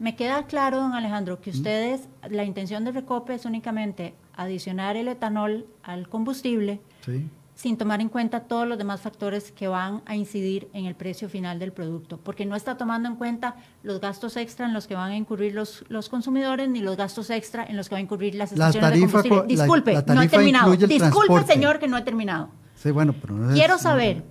Me queda claro, don Alejandro, que ustedes, la intención de Recope es únicamente adicionar el etanol al combustible Sí. sin tomar en cuenta todos los demás factores que van a incidir en el precio final del producto, porque no está tomando en cuenta los gastos extra en los que van a incurrir los, los consumidores, ni los gastos extra en los que van a incurrir las La estaciones de combustible. la- Disculpe, la no he terminado. Disculpe, transporte. señor, que no he terminado. Sí, bueno, pero no es- Quiero saber.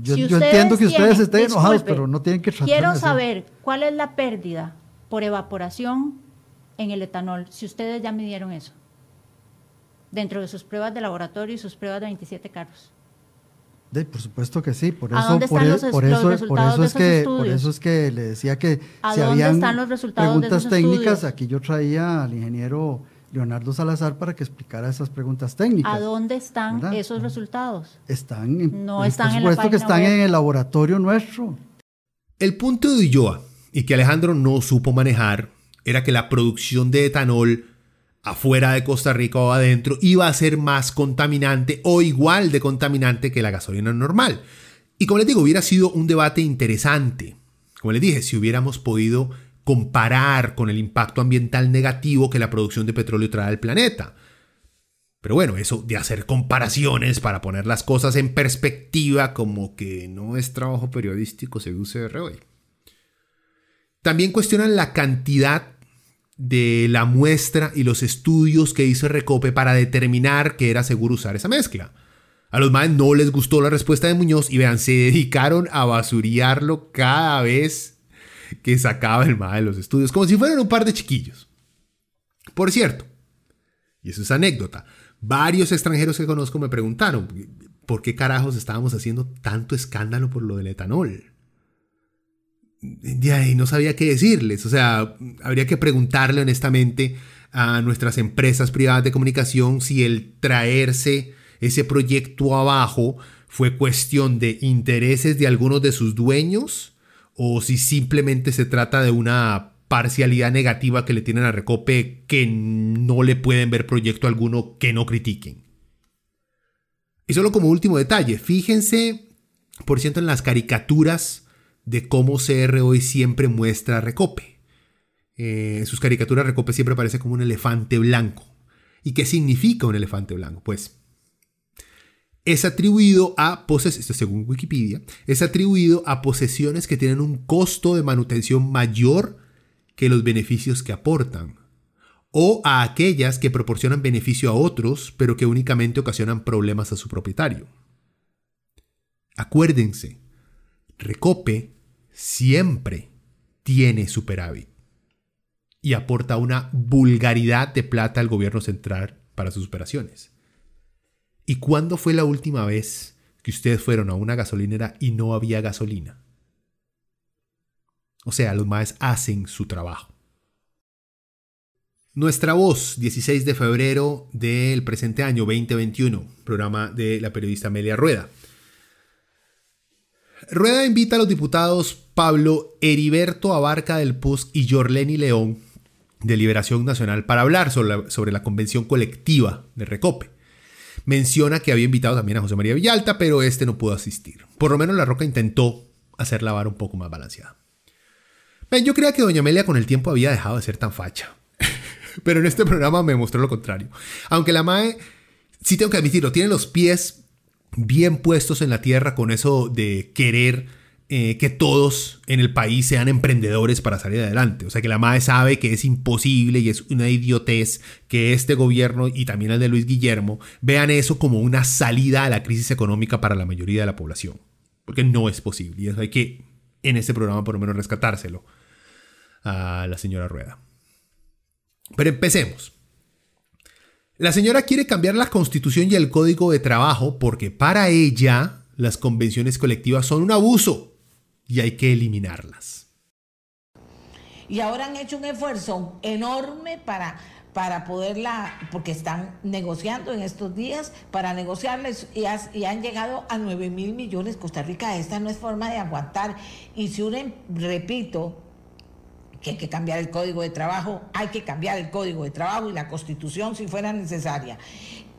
Yo, si yo entiendo que ustedes estén enojados, pero no tienen que Quiero saber cuál es la pérdida por evaporación en el etanol, si ustedes ya midieron eso, dentro de sus pruebas de laboratorio y sus pruebas de 27 carros. De- por supuesto que sí, por ¿A eso, por, e- los eso, por eso es que, por eso es que le decía que ¿A si dónde habían están los resultados preguntas técnicas, estudios? aquí yo traía al ingeniero Leonardo Salazar para que explicara esas preguntas técnicas. ¿A dónde están ¿Verdad? esos resultados? Están, en- No están por en la supuesto que página están web. en el laboratorio nuestro. El punto de Ulloa, y que Alejandro no supo manejar, era que la producción de etanol afuera de Costa Rica o adentro iba a ser más contaminante o igual de contaminante que la gasolina normal. Y como les digo, hubiera sido un debate interesante. Como les dije, si hubiéramos podido comparar con el impacto ambiental negativo que la producción de petróleo trae al planeta. Pero bueno, eso de hacer comparaciones para poner las cosas en perspectiva como que no es trabajo periodístico según CR hoy. También cuestionan la cantidad de la muestra y los estudios que hizo Recope para determinar que era seguro usar esa mezcla. A los más no les gustó la respuesta de Muñoz y vean, se dedicaron a basuriarlo cada vez que sacaba el MAE de los estudios, como si fueran un par de chiquillos. Por cierto, y eso es anécdota, varios extranjeros que conozco me preguntaron por qué carajos estábamos haciendo tanto escándalo por lo del etanol. Y no sabía qué decirles. O sea, habría que preguntarle honestamente a nuestras empresas privadas de comunicación si el traerse ese proyecto abajo fue cuestión de intereses de algunos de sus dueños o si simplemente se trata de una parcialidad negativa que le tienen a Recope que no le pueden ver proyecto alguno que no critiquen. Y solo como último detalle, fíjense, por ciento, en las caricaturas de cómo CR hoy siempre muestra Recope. Eh, en sus caricaturas Recope siempre aparece como un elefante blanco. ¿Y qué significa un elefante blanco? Pues es atribuido a posesiones, esto según Wikipedia, es atribuido a posesiones que tienen un costo de manutención mayor que los beneficios que aportan, o a aquellas que proporcionan beneficio a otros, pero que únicamente ocasionan problemas a su propietario. Acuérdense, Recope siempre tiene superávit y aporta una vulgaridad de plata al gobierno central para sus operaciones. ¿Y cuándo fue la última vez que ustedes fueron a una gasolinera y no había gasolina? O sea, los más hacen su trabajo. Nuestra voz, 16 de febrero del presente año 2021, programa de la periodista Amelia Rueda. Rueda invita a los diputados Pablo Heriberto Abarca del Puz y Jorleni León de Liberación Nacional para hablar sobre la, convención colectiva de Recope. Menciona que había invitado también a José María Villalta, pero este no pudo asistir. Por lo menos La Roca intentó hacer la vara un poco más balanceada. Yo creía que Doña Amelia con el tiempo había dejado de ser tan facha. pero en este programa me mostró lo contrario. Aunque la MAE, sí tengo que admitirlo, tiene los pies bien puestos en la tierra con eso de querer eh, que todos en el país sean emprendedores para salir adelante. O sea, que la MAE sabe que es imposible y es una idiotez que este gobierno y también el de Luis Guillermo vean eso como una salida a la crisis económica para la mayoría de la población. Porque no es posible. Y eso hay que, en este programa, por lo menos rescatárselo a la señora Rueda. Pero empecemos. La señora quiere cambiar la constitución y el código de trabajo porque para ella las convenciones colectivas son un abuso y hay que eliminarlas. Y ahora han hecho un esfuerzo enorme para, para poderla, porque están negociando en estos días, para negociarles y, han llegado a 9 mil millones. Costa Rica, esta no es forma de aguantar. Y si uno, repito, que hay que cambiar el código de trabajo, hay que cambiar el código de trabajo y la constitución si fuera necesaria.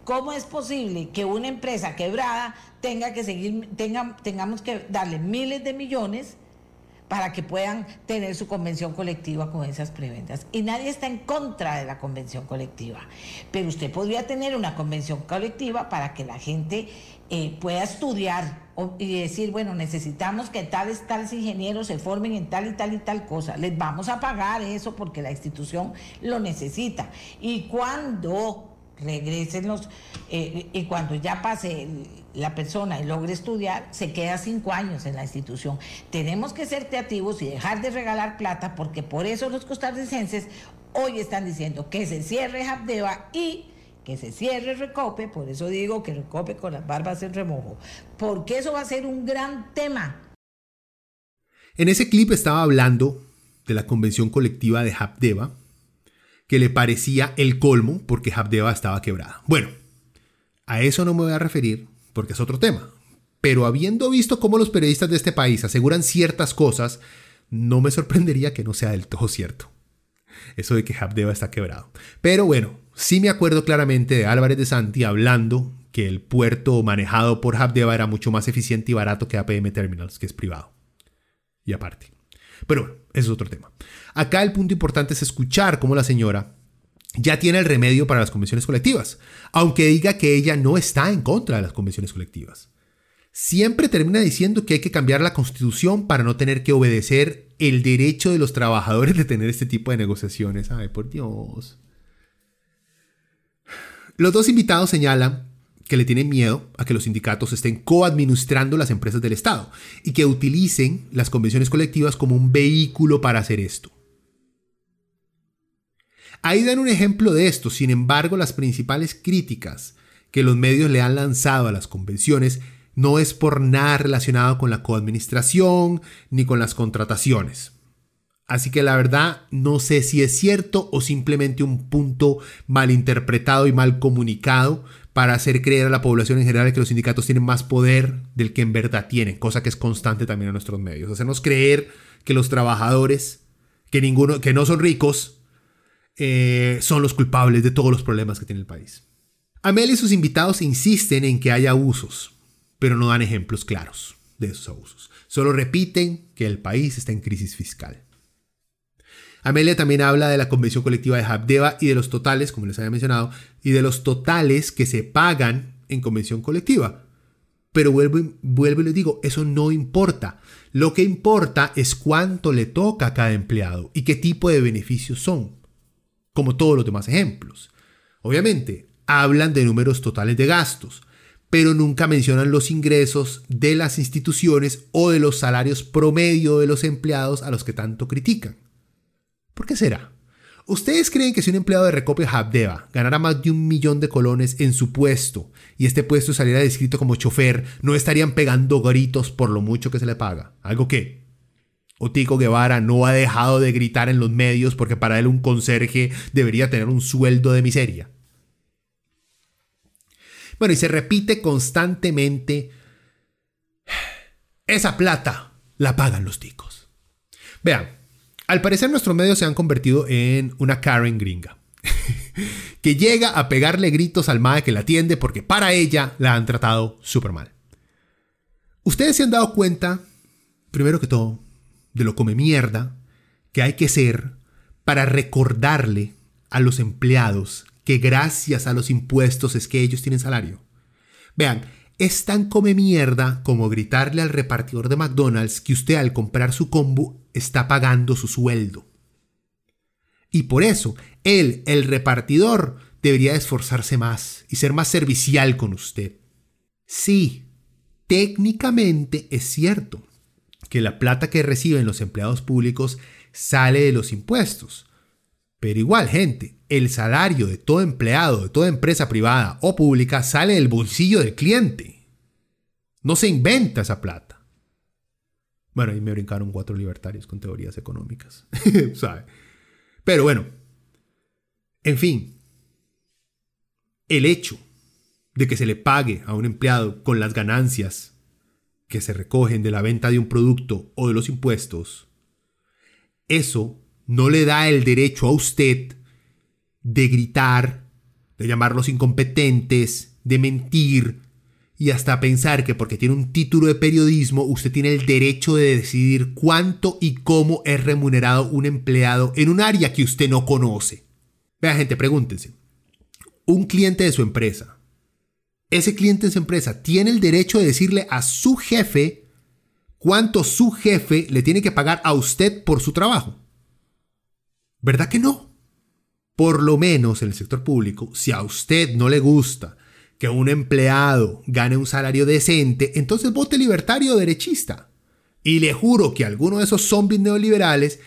¿Cómo es posible que una empresa quebrada tenga que seguir, tenga, tengamos que darle miles de millones para que puedan tener su convención colectiva con esas preventas? Y nadie está en contra de la convención colectiva, pero usted podría tener una convención colectiva para que la gente eh, pueda estudiar y decir, bueno, necesitamos que tales, tales ingenieros se formen en tal y tal y tal cosa. Les vamos a pagar eso porque la institución lo necesita. Y cuando regresen los, eh, y cuando ya pase la persona y logre estudiar, se queda cinco años en la institución. Tenemos que ser creativos y dejar de regalar plata porque por eso los costarricenses hoy están diciendo que se cierre Habdeba y que se cierre Recope, por eso digo que Recope con las barbas en remojo, porque eso va a ser un gran tema. En ese clip estaba hablando de la convención colectiva de Habdeba, que le parecía el colmo porque Habdeba estaba quebrada. Bueno, a eso no me voy a referir porque es otro tema. Pero habiendo visto cómo los periodistas de este país aseguran ciertas cosas, no me sorprendería que no sea del todo cierto. Eso de que Habdeba está quebrado. Pero bueno, Sí me acuerdo claramente de Álvarez de Santi hablando que el puerto manejado por Habdeba era mucho más eficiente y barato que APM Terminals, que es privado. Y aparte. Pero bueno, ese es otro tema. Acá el punto importante es escuchar cómo la señora ya tiene el remedio para las convenciones colectivas, aunque diga que ella no está en contra de las convenciones colectivas. Siempre termina diciendo que hay que cambiar la constitución para no tener que obedecer el derecho de los trabajadores de tener este tipo de negociaciones. Ay, por Dios. Los dos invitados señalan que le tienen miedo a que los sindicatos estén coadministrando las empresas del Estado y que utilicen las convenciones colectivas como un vehículo para hacer esto. Ahí dan un ejemplo de esto, sin embargo las principales críticas que los medios le han lanzado a las convenciones no es por nada relacionado con la coadministración ni con las contrataciones. Así que la verdad no sé si es cierto o simplemente un punto mal interpretado y mal comunicado para hacer creer a la población en general que los sindicatos tienen más poder del que en verdad tienen, cosa que es constante también en nuestros medios. Hacernos creer que los trabajadores, que, ninguno, que no son ricos, eh, son los culpables de todos los problemas que tiene el país. Amel y sus invitados insisten en que hay abusos, pero no dan ejemplos claros de esos abusos. Solo repiten que el país está en crisis fiscal. Amelia también habla de la convención colectiva de Habdeba y de los totales, como les había mencionado, y de los totales que se pagan en convención colectiva. Pero vuelvo, vuelvo y les digo, eso no importa. Lo que importa es cuánto le toca a cada empleado y qué tipo de beneficios son, como todos los demás ejemplos. Obviamente, hablan de números totales de gastos, pero nunca mencionan los ingresos de las instituciones o de los salarios promedio de los empleados a los que tanto critican. ¿Por qué será? ¿Ustedes creen que si un empleado de Recope Habdeba ganara más de un millón de colones en su puesto y este puesto saliera descrito como chofer, no estarían pegando gritos por lo mucho que se le paga? Algo que Otico Guevara no ha dejado de gritar en los medios porque para él un conserje debería tener un sueldo de miseria. Bueno, y se repite constantemente, esa plata la pagan los ticos. Vean, al parecer nuestros medios se han convertido en una Karen gringa. que llega a pegarle gritos al MAE que la atiende porque para ella la han tratado súper mal. Ustedes se han dado cuenta, primero que todo, de lo come mierda que hay que ser para recordarle a los empleados que gracias a los impuestos es que ellos tienen salario. Vean, es tan come mierda como gritarle al repartidor de McDonald's que usted al comprar su combo está pagando su sueldo. Y por eso, él, el repartidor, debería esforzarse más y ser más servicial con usted. Sí, técnicamente es cierto que la plata que reciben los empleados públicos sale de los impuestos. Pero igual, gente, el salario de todo empleado, de toda empresa privada o pública sale del bolsillo del cliente. No se inventa esa plata. Bueno, ahí me brincaron cuatro libertarios con teorías económicas. ¿Sabe? Pero bueno, en fin, el hecho de que se le pague a un empleado con las ganancias que se recogen de la venta de un producto o de los impuestos, eso no le da el derecho a usted de gritar, de llamarlos incompetentes, de mentir y hasta pensar que porque tiene un título de periodismo usted tiene el derecho de decidir cuánto y cómo es remunerado un empleado en un área que usted no conoce. Vea gente, pregúntense. Un cliente de su empresa. Ese cliente de su empresa tiene el derecho de decirle a su jefe cuánto su jefe le tiene que pagar a usted por su trabajo. ¿Verdad que no? Por lo menos en el sector público, si a usted no le gusta que un empleado gane un salario decente, entonces vote libertario o derechista. Y le juro que alguno de esos zombies neoliberales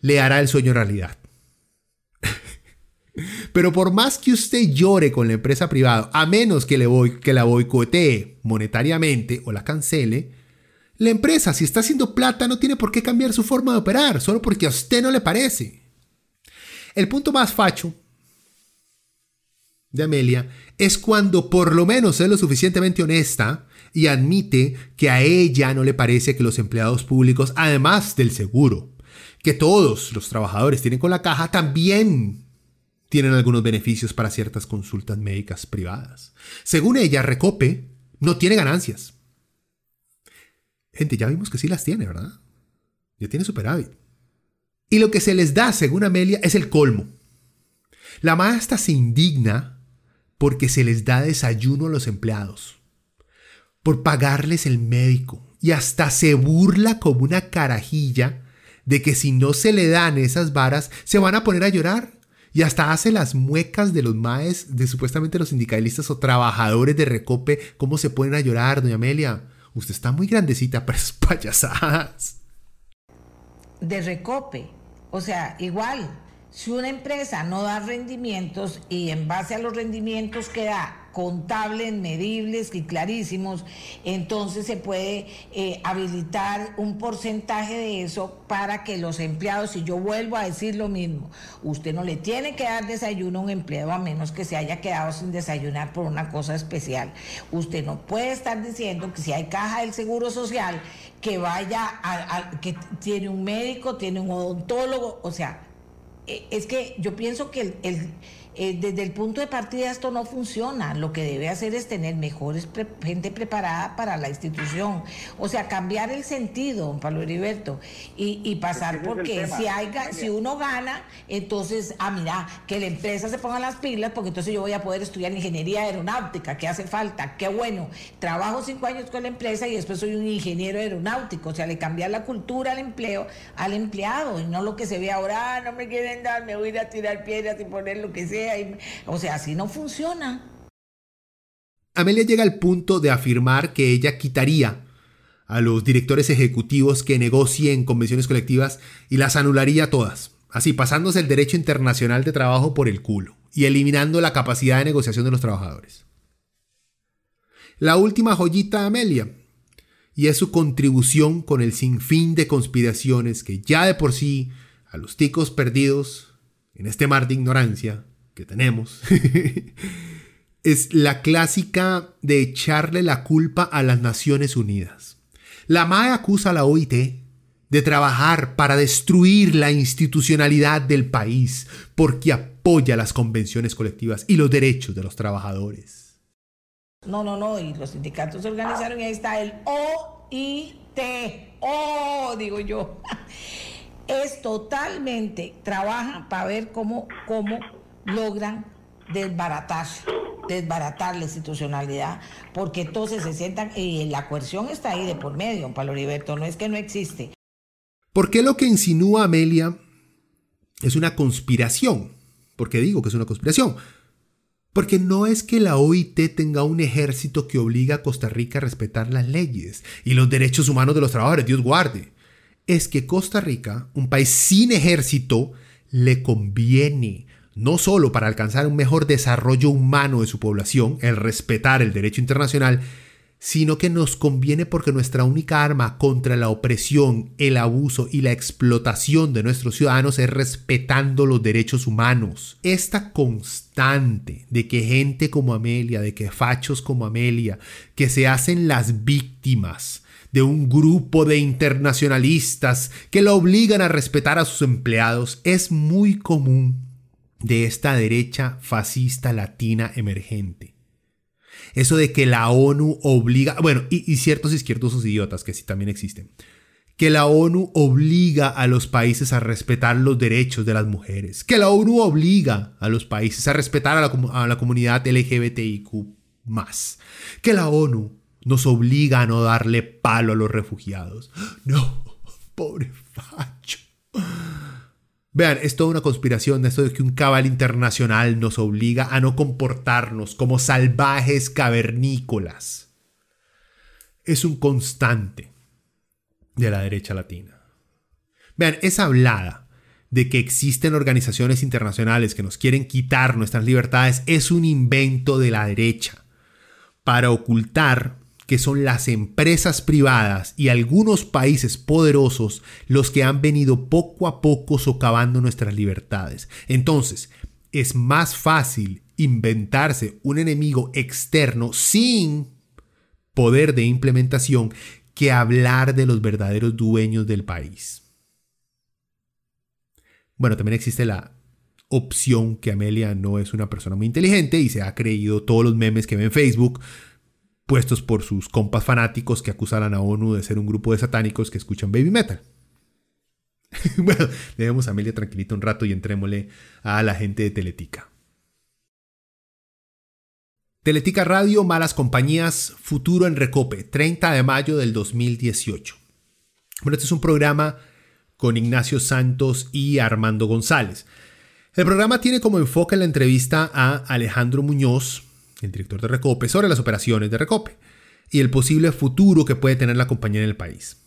le hará el sueño realidad. Pero por más que usted llore con la empresa privada, a menos que, le voy, que la boicotee monetariamente o la cancele, la empresa, si está haciendo plata, no tiene por qué cambiar su forma de operar, solo porque a usted no le parece. El punto más facho de Amelia es cuando por lo menos es lo suficientemente honesta y admite que a ella no le parece que los empleados públicos, además del seguro, que todos los trabajadores tienen con la caja, también tienen algunos beneficios para ciertas consultas médicas privadas. Según ella, Recope no tiene ganancias. Gente, ya vimos que sí las tiene, ¿verdad? Ya tiene superávit. Y lo que se les da, según Amelia, es el colmo. La maestra se indigna porque se les da desayuno a los empleados, por pagarles el médico, y hasta se burla como una carajilla de que si no se le dan esas varas, se van a poner a llorar. Y hasta hace las muecas de los maes, de supuestamente los sindicalistas o trabajadores de Recope, cómo se ponen a llorar, doña Amelia. Usted está muy grandecita para esas payasadas. De Recope. O sea, igual, si una empresa no da rendimientos y en base a los rendimientos que da contables, medibles y clarísimos, entonces se puede eh, habilitar un porcentaje de eso para que los empleados, y yo vuelvo a decir lo mismo, usted no le tiene que dar desayuno a un empleado a menos que se haya quedado sin desayunar por una cosa especial. Usted no puede estar diciendo que si hay caja del Seguro Social, que vaya a, que tiene un médico, tiene un odontólogo, o sea, es que yo pienso que el eh, desde el punto de partida esto no funciona. Lo que debe hacer es tener mejores gente preparada para la institución. O sea, cambiar el sentido, don Pablo Heriberto, y, pasar porque si, hay, si uno gana, entonces, ah, mira, que la empresa se ponga las pilas porque entonces yo voy a poder estudiar ingeniería aeronáutica, que hace falta, qué bueno. Trabajo cinco años con la empresa y después soy un ingeniero aeronáutico. O sea, le cambiar la cultura al empleo, al empleado, y no lo que se ve ahora, ah, no me quieren dar, me voy a tirar piedras y poner lo que sea o sea, así no funciona. Amelia llega al punto de afirmar que ella quitaría a los directores ejecutivos que negocien convenciones colectivas y las anularía todas, así pasándose el derecho internacional de trabajo por el culo y eliminando la capacidad de negociación de los trabajadores. La última joyita de Amelia, y es su contribución con el sinfín de conspiraciones que ya de por sí a los ticos perdidos en este mar de ignorancia que tenemos es la clásica de echarle la culpa a las Naciones Unidas. La MAE acusa a la OIT de trabajar para destruir la institucionalidad del país porque apoya las convenciones colectivas y los derechos de los trabajadores. No, no, no, y los sindicatos se organizaron y ahí está el OIT, oh, digo yo. Es totalmente, trabaja para ver cómo, cómo logran desbaratar, desbaratar la institucionalidad, porque entonces se sientan, y la coerción está ahí de por medio, Pablo Heriberto, no es que no existe. ¿Por qué lo que insinúa Amelia es una conspiración? ¿Por qué digo que es una conspiración? Porque no es que la OIT tenga un ejército que obliga a Costa Rica a respetar las leyes y los derechos humanos de los trabajadores, Dios guarde. Es que Costa Rica, un país sin ejército, le conviene, no solo para alcanzar un mejor desarrollo humano de su población, el respetar el derecho internacional, sino que nos conviene porque nuestra única arma contra la opresión, el abuso y la explotación de nuestros ciudadanos es respetando los derechos humanos. Esta constante de que gente como Amelia, de que fachos como Amelia, que se hacen las víctimas de un grupo de internacionalistas que la obligan a respetar a sus empleados, es muy común de esta derecha fascista latina emergente. Eso de que la ONU obliga, bueno, y, ciertos izquierdosos idiotas que sí también existen, que la ONU obliga a los países a respetar los derechos de las mujeres, que la ONU obliga a los países a respetar a la, a la comunidad LGBTIQ más, que la ONU nos obliga a no darle palo a los refugiados. No, pobre facho. Vean, es toda una conspiración esto de que un cabal internacional nos obliga a no comportarnos como salvajes cavernícolas. Es un constante de la derecha latina. Vean, esa hablada de que existen organizaciones internacionales que nos quieren quitar nuestras libertades es un invento de la derecha para ocultar que son las empresas privadas y algunos países poderosos los que han venido poco a poco socavando nuestras libertades. Entonces, es más fácil inventarse un enemigo externo sin poder de implementación que hablar de los verdaderos dueños del país. Bueno, también existe la opción que Amelia no es una persona muy inteligente y se ha creído todos los memes que ve en Facebook puestos por sus compas fanáticos que acusan a ONU de ser un grupo de satánicos que escuchan baby metal. bueno, dejemos a Amelia tranquilita un rato y entrémosle a la gente de Teletica. Teletica Radio, Malas Compañías, Futuro en Recope, 30 de mayo del 2018. Bueno, este es un programa con Ignacio Santos y Armando González. El programa tiene como enfoque la entrevista a Alejandro Muñoz, el director de Recope, sobre las operaciones de Recope y el posible futuro que puede tener la compañía en el país.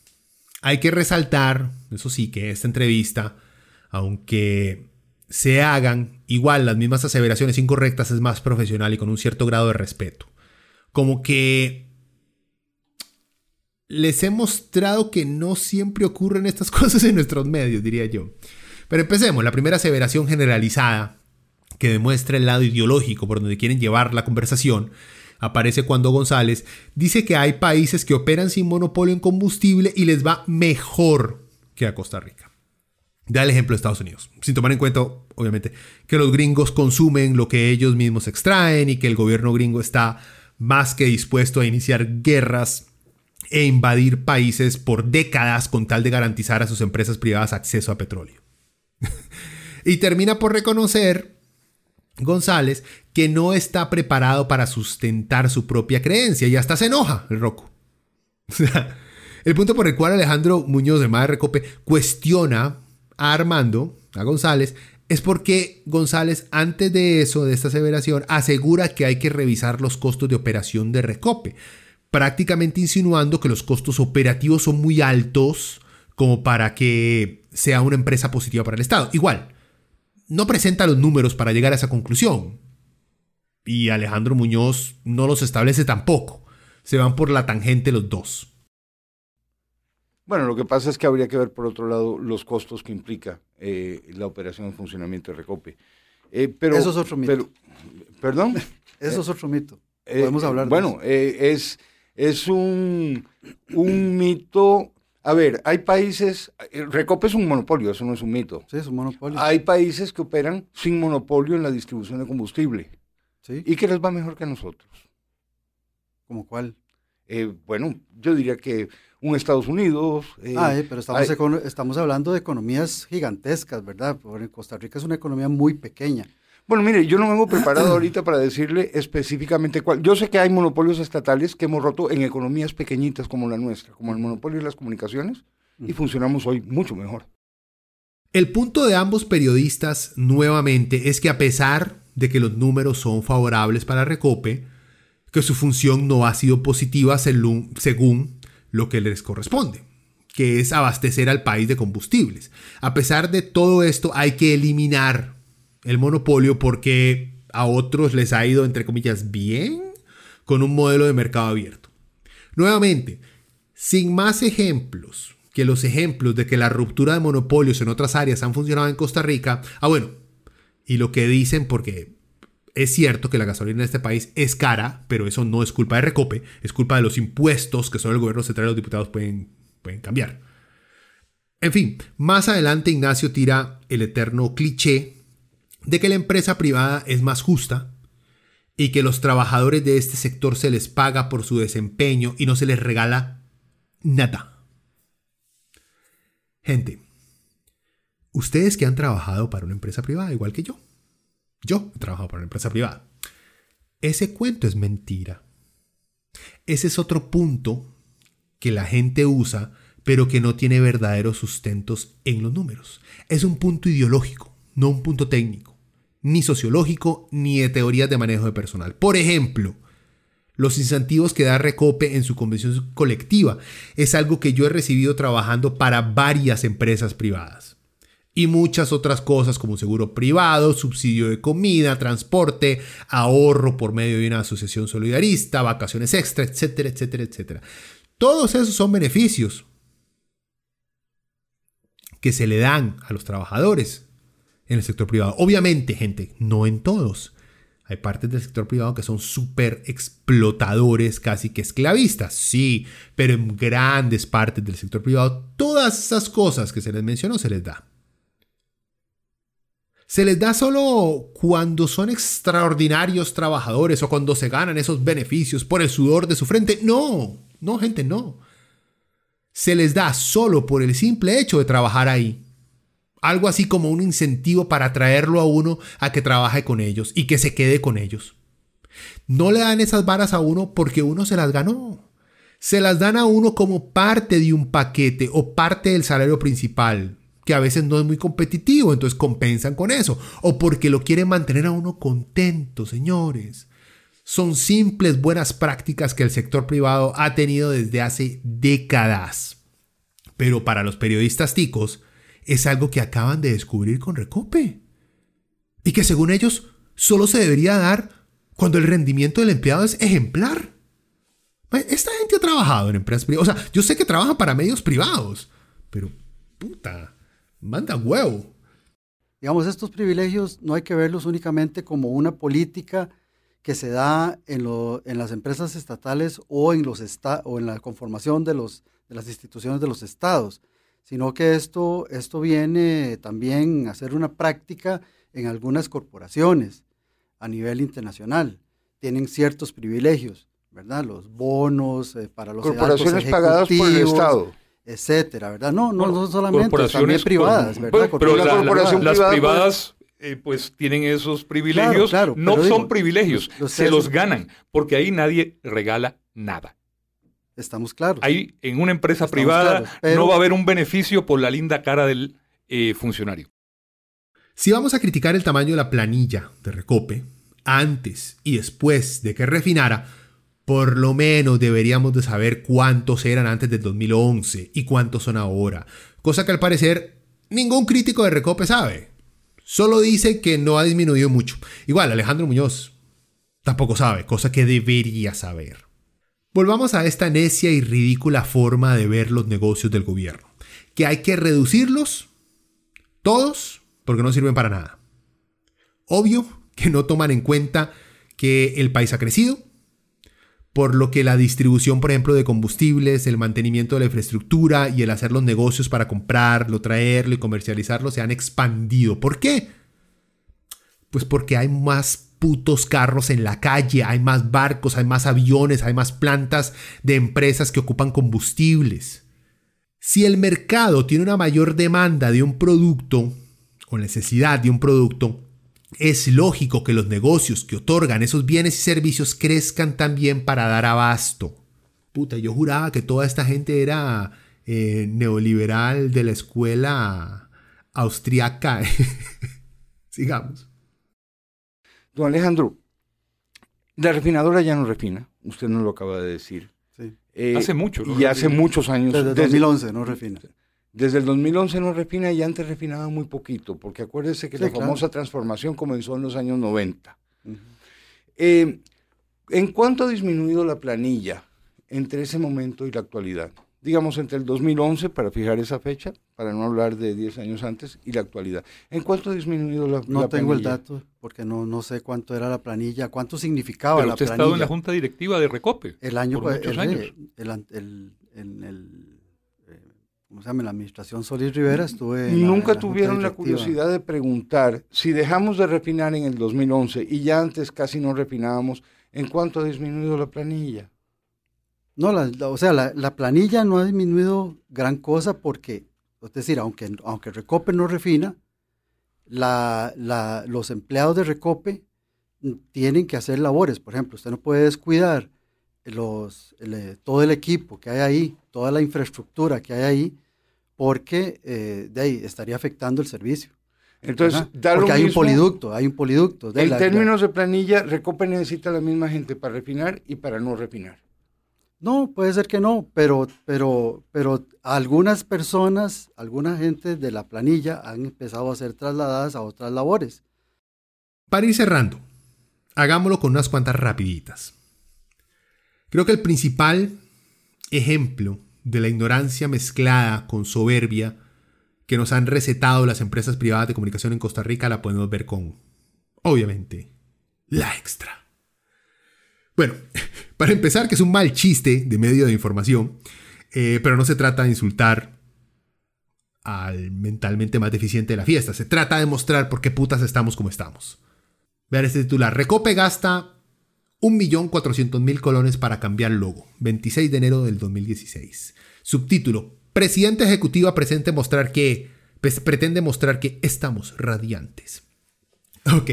Hay que resaltar, eso sí, que esta entrevista, aunque se hagan igual las mismas aseveraciones incorrectas, es más profesional y con un cierto grado de respeto. Como que les he mostrado que no siempre ocurren estas cosas en nuestros medios, diría yo. Pero empecemos. La primera aseveración generalizada que demuestra el lado ideológico por donde quieren llevar la conversación, aparece cuando González dice que hay países que operan sin monopolio en combustible y les va mejor que a Costa Rica. Da el ejemplo de Estados Unidos, sin tomar en cuenta, obviamente, que los gringos consumen lo que ellos mismos extraen y que el gobierno gringo está más que dispuesto a iniciar guerras e invadir países por décadas con tal de garantizar a sus empresas privadas acceso a petróleo. y termina por reconocer González que no está preparado para sustentar su propia creencia y hasta se enoja el Rocco. el punto por el cual Alejandro Muñoz de Madre Recope cuestiona a Armando, a González, es porque González, antes de eso, de esta aseveración, asegura que hay que revisar los costos de operación de Recope, prácticamente insinuando que los costos operativos son muy altos como para que sea una empresa positiva para el Estado. Igual, no presenta los números para llegar a esa conclusión. Y Alejandro Muñoz no los establece tampoco. Se van por la tangente los dos. Bueno, lo que pasa es que habría que ver por otro lado los costos que implica eh, la operación en funcionamiento de Recope. Eh, pero, Eso es otro mito. ¿Perdón? Eso es otro mito. Podemos hablar Bueno, es, es un, un mito a ver, hay países, eh, Recope es un monopolio, eso no es un mito. Sí, es un monopolio. Hay países que operan sin monopolio en la distribución de combustible. Sí. Y que les va mejor que a nosotros. ¿Como cuál? Eh, bueno, yo diría que un Estados Unidos. Eh, ah, pero estamos, estamos hablando de economías gigantescas, ¿verdad? Porque Costa Rica es una economía muy pequeña. Bueno, mire, yo no vengo preparado ahorita para decirle específicamente cuál. Yo sé que hay monopolios estatales que hemos roto en economías pequeñitas como la nuestra, como el monopolio de las comunicaciones, y funcionamos hoy mucho mejor. El punto de ambos periodistas, nuevamente, es que a pesar de que los números son favorables para Recope, que su función no ha sido positiva según, según lo que les corresponde, que es abastecer al país de combustibles. A pesar de todo esto, hay que eliminar el monopolio porque a otros les ha ido, entre comillas, bien con un modelo de mercado abierto. Nuevamente, sin más ejemplos que los ejemplos de que la ruptura de monopolios en otras áreas han funcionado en Costa Rica, ah bueno, y lo que dicen porque es cierto que la gasolina en este país es cara, pero eso no es culpa de Recope, es culpa de los impuestos que solo el gobierno central y los diputados pueden, pueden cambiar. En fin, más adelante Ignacio tira el eterno cliché de que la empresa privada es más justa y que los trabajadores de este sector se les paga por su desempeño y no se les regala nada. Gente, ustedes que han trabajado para una empresa privada, igual que yo, yo he trabajado para una empresa privada, ese cuento es mentira. Ese es otro punto que la gente usa, pero que no tiene verdaderos sustentos en los números. Es un punto ideológico, no un punto técnico, ni sociológico, ni de teorías de manejo de personal. Por ejemplo, los incentivos que da Recope en su convención colectiva. Es algo que yo he recibido trabajando para varias empresas privadas. Y muchas otras cosas como seguro privado, subsidio de comida, transporte, ahorro por medio de una asociación solidarista, vacaciones extra, etcétera, etcétera, etcétera. Todos esos son beneficios que se le dan a los trabajadores en el sector privado. Obviamente, gente, no en todos. Hay partes del sector privado que son súper explotadores, casi que esclavistas, sí, pero en grandes partes del sector privado, todas esas cosas que se les mencionó se les da. Se les da solo cuando son extraordinarios trabajadores o cuando se ganan esos beneficios por el sudor de su frente. No, no, gente, no. Se les da solo por el simple hecho de trabajar ahí. Algo así como un incentivo para atraerlo a uno a que trabaje con ellos y que se quede con ellos. No le dan esas varas a uno porque uno se las ganó. Se las dan a uno como parte de un paquete o parte del salario principal, que a veces no es muy competitivo, entonces compensan con eso. O porque lo quieren mantener a uno contento, señores. Son simples buenas prácticas que el sector privado ha tenido desde hace décadas. Pero para los periodistas ticos, es algo que acaban de descubrir con Recope. Y que según ellos solo se debería dar cuando el rendimiento del empleado es ejemplar. Esta gente ha trabajado en empresas privadas. O sea, yo sé que trabajan para medios privados, pero puta, manda huevo. Digamos, estos privilegios no hay que verlos únicamente como una política que se da en, las empresas estatales o en, los o en la conformación de las instituciones de los estados sino que esto, esto viene también a ser una práctica en algunas corporaciones a nivel internacional. Tienen ciertos privilegios, ¿verdad? Los bonos eh, para los corporaciones pagadas por el Estado etcétera, ¿verdad? No, no, no solamente, también privadas, ¿verdad? Pero, las privadas pues, eh, pues tienen esos privilegios, no son privilegios, se los ganan, porque ahí nadie regala nada. Estamos claros. Ahí, en una empresa privada, no va a haber un beneficio por la linda cara del eh, funcionario. Si vamos a criticar el tamaño de la planilla de Recope, antes y después de que refinara, por lo menos deberíamos de saber cuántos eran antes del 2011 y cuántos son ahora. Cosa que al parecer ningún crítico de Recope sabe. Solo dice que no ha disminuido mucho. Igual, Alejandro Muñoz tampoco sabe, cosa que debería saber. Volvamos a esta necia y ridícula forma de ver los negocios del gobierno, que hay que reducirlos todos porque no sirven para nada. Obvio que no toman en cuenta que el país ha crecido, por lo que la distribución, por ejemplo, de combustibles, el mantenimiento de la infraestructura y el hacer los negocios para comprarlo, traerlo y comercializarlo se han expandido. ¿Por qué? Pues porque hay más putos carros en la calle, hay más barcos, hay más aviones, hay más plantas de empresas que ocupan combustibles. Si el mercado tiene una mayor demanda de un producto o necesidad de un producto, es lógico que los negocios que otorgan esos bienes y servicios crezcan también para dar abasto. Puta, yo juraba que toda esta gente era eh, neoliberal de la escuela austriaca. Sigamos. Don Alejandro, la refinadora ya no refina, usted nos lo acaba de decir. Eh, hace mucho. y hace muchos años. Desde, el 2011 no refina. Desde el 2011 no refina y antes refinaba muy poquito, porque acuérdese que la famosa transformación comenzó en los años 90. Eh, ¿En cuánto ha disminuido la planilla entre ese momento y la actualidad? Digamos entre el 2011, para fijar esa fecha, para no hablar de 10 años antes, y la actualidad. ¿En cuánto ha disminuido la, planilla? No tengo el dato, porque no, no sé cuánto era la planilla, cuánto significaba la planilla. usted ha estado en la junta directiva de Recope. El año, por muchos años. en el ¿cómo se llama? En la administración Solís Rivera estuve... ¿Nunca tuvieron la curiosidad de preguntar si dejamos de refinar en el 2011 y ya antes casi no refinábamos, ¿en cuánto ha disminuido la planilla? No, o sea, la, planilla no ha disminuido gran cosa porque, es decir, aunque, aunque Recope no refina, la, los empleados de Recope tienen que hacer labores. Por ejemplo, usted no puede descuidar los, eh, todo el equipo que hay ahí, toda la infraestructura que hay ahí, porque eh, de ahí estaría afectando el servicio. Entonces, porque hay un poliducto, hay un poliducto. en términos de planilla, Recope necesita la misma gente para refinar y para no refinar. No, puede ser que no, pero, pero, pero algunas personas, alguna gente de la planilla han empezado a ser trasladadas a otras labores. Para ir cerrando, hagámoslo con unas cuantas rapiditas. Creo que el principal ejemplo de la ignorancia mezclada con soberbia que nos han recetado las empresas privadas de comunicación en Costa Rica la podemos ver con, obviamente, la extra. Bueno, para empezar, que es un mal chiste de medio de información, eh, pero no se trata de insultar al mentalmente más deficiente de la fiesta, se trata de mostrar por qué putas estamos como estamos. Vean este titular, Recope gasta 1.400.000 colones para cambiar logo. 26 de enero del 2016. Subtítulo. Presidente Ejecutiva presente mostrar que, pretende mostrar que estamos radiantes. Ok.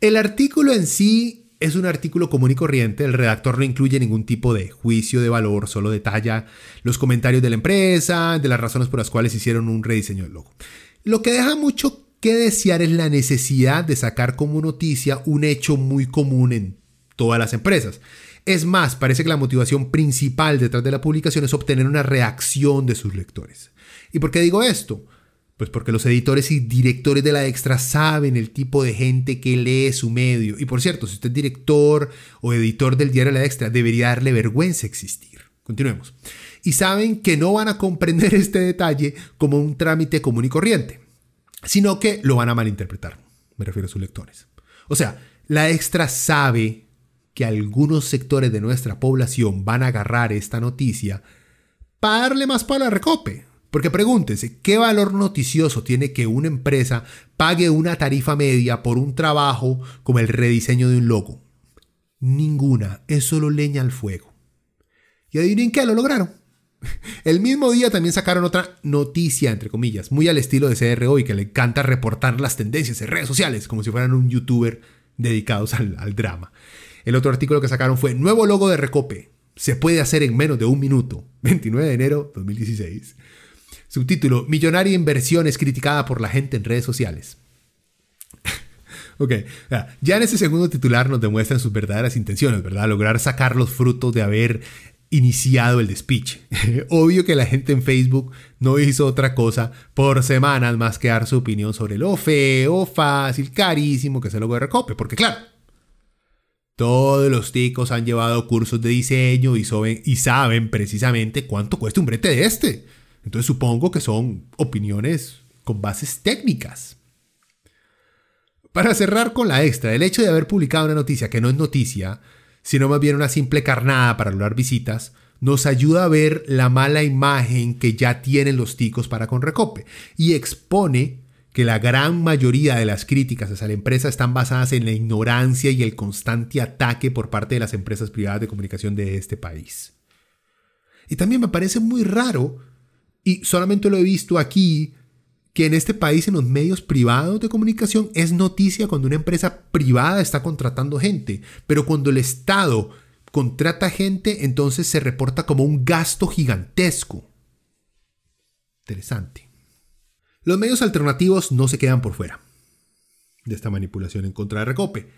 El artículo en sí es un artículo común y corriente. El redactor no incluye ningún tipo de juicio de valor, solo detalla los comentarios de la empresa, de las razones por las cuales hicieron un rediseño del logo. Lo que deja mucho que desear es la necesidad de sacar como noticia un hecho muy común en todas las empresas. Es más, parece que la motivación principal detrás de la publicación es obtener una reacción de sus lectores. ¿Y por qué digo esto? Pues porque los editores y directores de la Extra saben el tipo de gente que lee su medio. Y por cierto, si usted es director o editor del diario La Extra, debería darle vergüenza existir. Continuemos. Y saben que no van a comprender este detalle como un trámite común y corriente, sino que lo van a malinterpretar. Me refiero a sus lectores. O sea, La Extra sabe que algunos sectores de nuestra población van a agarrar esta noticia para darle más para la recope. Porque pregúntense, ¿qué valor noticioso tiene que una empresa pague una tarifa media por un trabajo como el rediseño de un logo? Ninguna, es solo leña al fuego. Y adivinen qué, lo lograron. El mismo día también sacaron otra noticia, entre comillas, muy al estilo de CRO y que le encanta reportar las tendencias en redes sociales, como si fueran un youtuber dedicados al, al drama. El otro artículo que sacaron fue Nuevo logo de Recope. Se puede hacer en menos de un minuto. 29 de enero 2016. Subtítulo, Millonaria inversión es criticada por la gente en redes sociales. ok, ya en ese segundo titular nos demuestran sus verdaderas intenciones, ¿verdad? Lograr sacar los frutos de haber iniciado el despiche. Obvio que la gente en Facebook no hizo otra cosa por semanas más que dar su opinión sobre lo feo, fácil, carísimo que es el logo Recope, porque claro, todos los ticos han llevado cursos de diseño y, y saben precisamente cuánto cuesta un brete de este. Entonces supongo que son opiniones con bases técnicas. Para cerrar con la extra, el hecho de haber publicado una noticia que no es noticia, sino más bien una simple carnada para lograr visitas, nos ayuda a ver la mala imagen que ya tienen los ticos para con Recope y expone que la gran mayoría de las críticas hacia la empresa están basadas en la ignorancia y el constante ataque por parte de las empresas privadas de comunicación de este país. Y también me parece muy raro, y solamente lo he visto aquí, que en este país en los medios privados de comunicación es noticia cuando una empresa privada está contratando gente, pero cuando el Estado contrata gente, entonces se reporta como un gasto gigantesco. Interesante. Los medios alternativos no se quedan por fuera de esta manipulación en contra de Recope.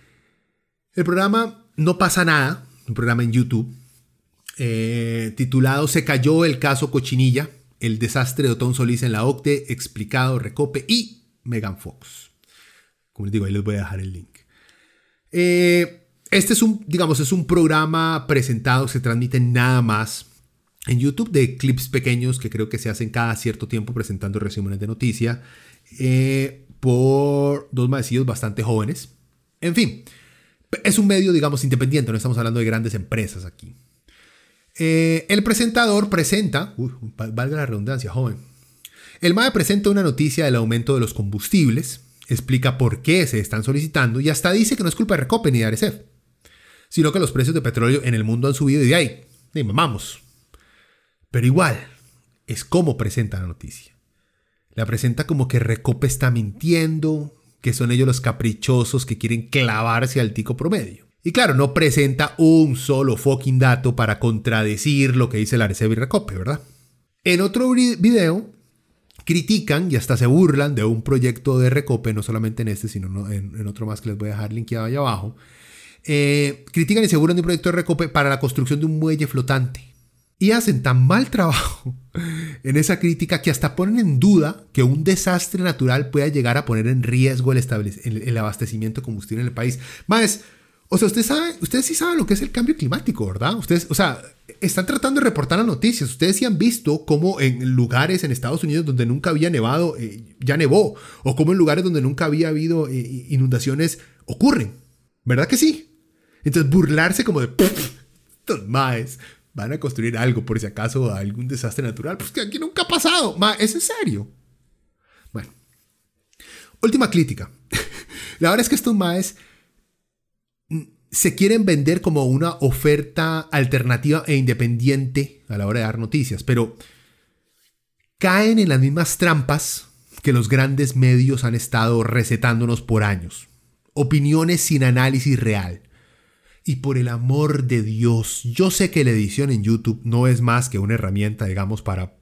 El programa No pasa nada, un programa en YouTube, eh, titulado Se cayó el caso Cochinilla, el desastre de Otón Solís en la OCTE, explicado Recope y Megan Fox. Como les digo, ahí les voy a dejar el link. Eh, este es un, digamos, es un programa presentado, se transmite nada más en YouTube de clips pequeños que creo que se hacen cada cierto tiempo presentando resúmenes de noticia eh, por dos maecillos bastante jóvenes. En fin, es un medio, digamos, independiente, no estamos hablando de grandes empresas aquí. Eh, el presentador presenta, valga la redundancia, joven. El MAE presenta una noticia del aumento de los combustibles, explica por qué se están solicitando y hasta dice que no es culpa de Recope ni de Arecef, sino que los precios de petróleo en el mundo han subido y de ahí, y mamamos. Pero igual, es como presenta la noticia. La presenta como que Recope está mintiendo, que son ellos los caprichosos que quieren clavarse al tico promedio. Y claro, no presenta un solo fucking dato para contradecir lo que dice la y Recope, ¿verdad? En otro video, critican y hasta se burlan de un proyecto de Recope, no solamente en este, sino en, otro más que les voy a dejar linkeado ahí abajo. Eh, critican y se burlan de un proyecto de Recope para la construcción de un muelle flotante y hacen tan mal trabajo en esa crítica que hasta ponen en duda que un desastre natural pueda llegar a poner en riesgo el, el abastecimiento de combustible en el país. Más, o sea, ustedes saben, ustedes sí saben lo que es el cambio climático, ¿verdad? Ustedes, o sea, están tratando de reportar las noticias. Ustedes sí han visto cómo en lugares en Estados Unidos donde nunca había nevado, eh, ya nevó. O cómo en lugares donde nunca había habido eh, inundaciones ocurren. ¿Verdad que sí? Entonces, burlarse como de... Estos maes van a construir algo por si acaso algún desastre natural. Pues que aquí nunca ha pasado. Ma, ¿es en serio? Bueno. Última crítica. La verdad es que estos maes se quieren vender como una oferta alternativa e independiente a la hora de dar noticias, pero caen en las mismas trampas que los grandes medios han estado recetándonos por años. Opiniones sin análisis real y por el amor de Dios, yo sé que la edición en YouTube no es más que una herramienta, digamos, para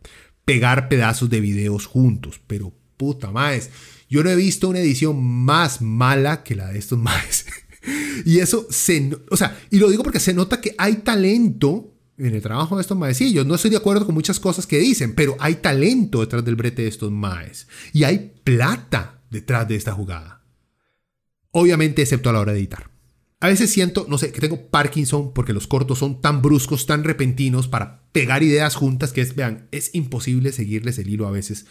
pegar pedazos de videos juntos, pero puta madre, yo no he visto una edición más mala que la de estos maes. Y eso se, o sea, y lo digo porque se nota que hay talento en el trabajo de estos maecillos. No estoy de acuerdo con muchas cosas que dicen, pero hay talento detrás del brete de estos maes. Y hay plata detrás de esta jugada. Obviamente, excepto a la hora de editar. A veces siento, no sé, que tengo Parkinson porque los cortos son tan bruscos, tan repentinos para pegar ideas juntas que es, vean, es imposible seguirles el hilo a veces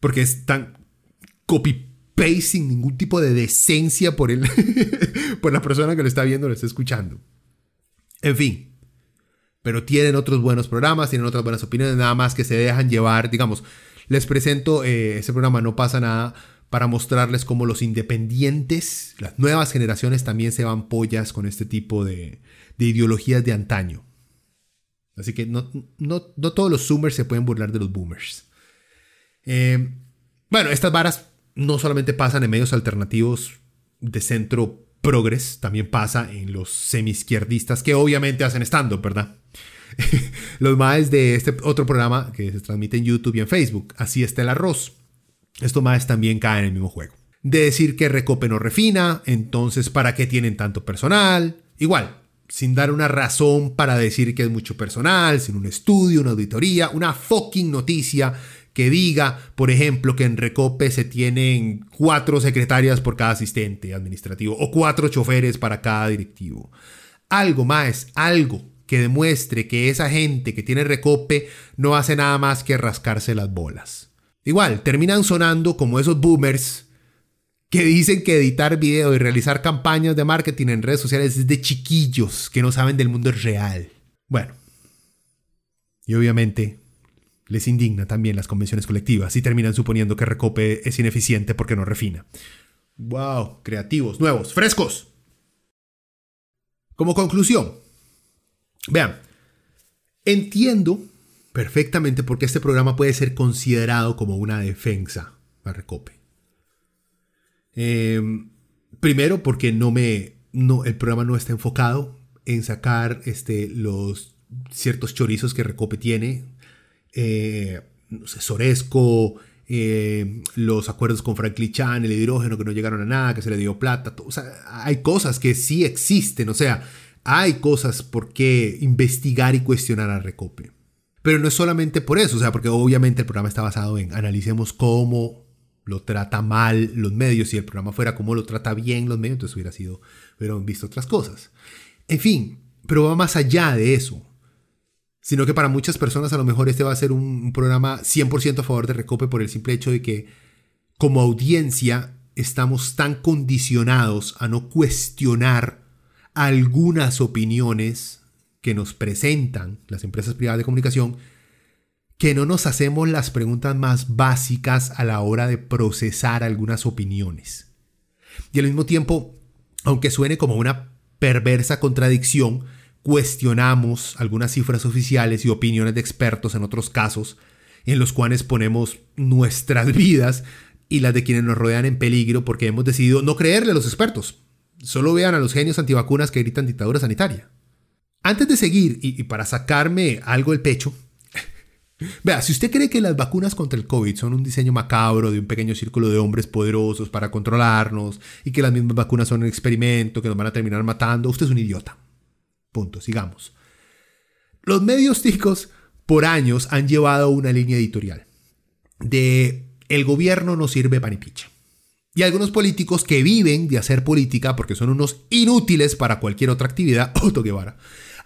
porque es tan sin ningún tipo de decencia por, el por la persona que lo está viendo, lo está escuchando. En fin, pero tienen otros buenos programas, tienen otras buenas opiniones, nada más que se dejan llevar, digamos, les presento eh, ese programa No pasa nada para mostrarles cómo los independientes, las nuevas generaciones también se van pollas con este tipo de, ideologías de antaño. Así que no, no, todos los zoomers se pueden burlar de los boomers. Eh, bueno, estas varas no solamente pasan en medios alternativos de centro progres, también pasa en los semi-izquierdistas que obviamente hacen stand-up, ¿verdad? los más de este otro programa que se transmite en YouTube y en Facebook. Así está el arroz. Esto más también cae en el mismo juego. De decir que Recope no refina, entonces ¿para qué tienen tanto personal? Igual, sin dar una razón para decir que es mucho personal, sin un estudio, una auditoría, una fucking noticia que diga, por ejemplo, que en Recope se tienen cuatro secretarias por cada asistente administrativo o cuatro choferes para cada directivo. Algo más, algo que demuestre que esa gente que tiene Recope no hace nada más que rascarse las bolas. Igual, terminan sonando como esos boomers que dicen que editar video y realizar campañas de marketing en redes sociales es de chiquillos que no saben del mundo real. Bueno, y obviamente les indigna también las convenciones colectivas y terminan suponiendo que Recope es ineficiente porque no refina. ¡Wow! Creativos, nuevos, frescos. Como conclusión, vean, entiendo perfectamente porque este programa puede ser considerado como una defensa a Recope. Em, primero porque no me, no, el programa no está enfocado en sacar este, los ciertos chorizos que Recope tiene. Eh, no sé, Soresco, eh, los acuerdos con Franklin Chan, el hidrógeno que no llegaron a nada, que se le dio plata. O sea, hay cosas que sí existen, o sea, hay cosas por qué investigar y cuestionar a Recope. Pero no es solamente por eso, o sea, porque obviamente el programa está basado en analicemos cómo lo trata mal los medios. Si el programa fuera cómo lo trata bien los medios, entonces hubiera sido, hubieran visto otras cosas. En fin, pero va más allá de eso sino que para muchas personas a lo mejor este va a ser un, programa 100% a favor de Recope por el simple hecho de que como audiencia estamos tan condicionados a no cuestionar algunas opiniones que nos presentan las empresas privadas de comunicación que no nos hacemos las preguntas más básicas a la hora de procesar algunas opiniones. Y al mismo tiempo, aunque suene como una perversa contradicción, cuestionamos algunas cifras oficiales y opiniones de expertos en otros casos, en los cuales ponemos nuestras vidas y las de quienes nos rodean en peligro porque hemos decidido no creerle a los expertos. Solo vean a los genios antivacunas que gritan dictadura sanitaria. Antes de seguir, y, para sacarme algo del pecho, Vea, si usted cree que las vacunas contra el COVID son un diseño macabro de un pequeño círculo de hombres poderosos para controlarnos y que las mismas vacunas son un experimento que nos van a terminar matando, usted es un idiota. Punto, sigamos. Los medios ticos por años han llevado una línea editorial de el gobierno no sirve para ni picha. Y algunos políticos que viven de hacer política porque son unos inútiles para cualquier otra actividad, Otto Guevara,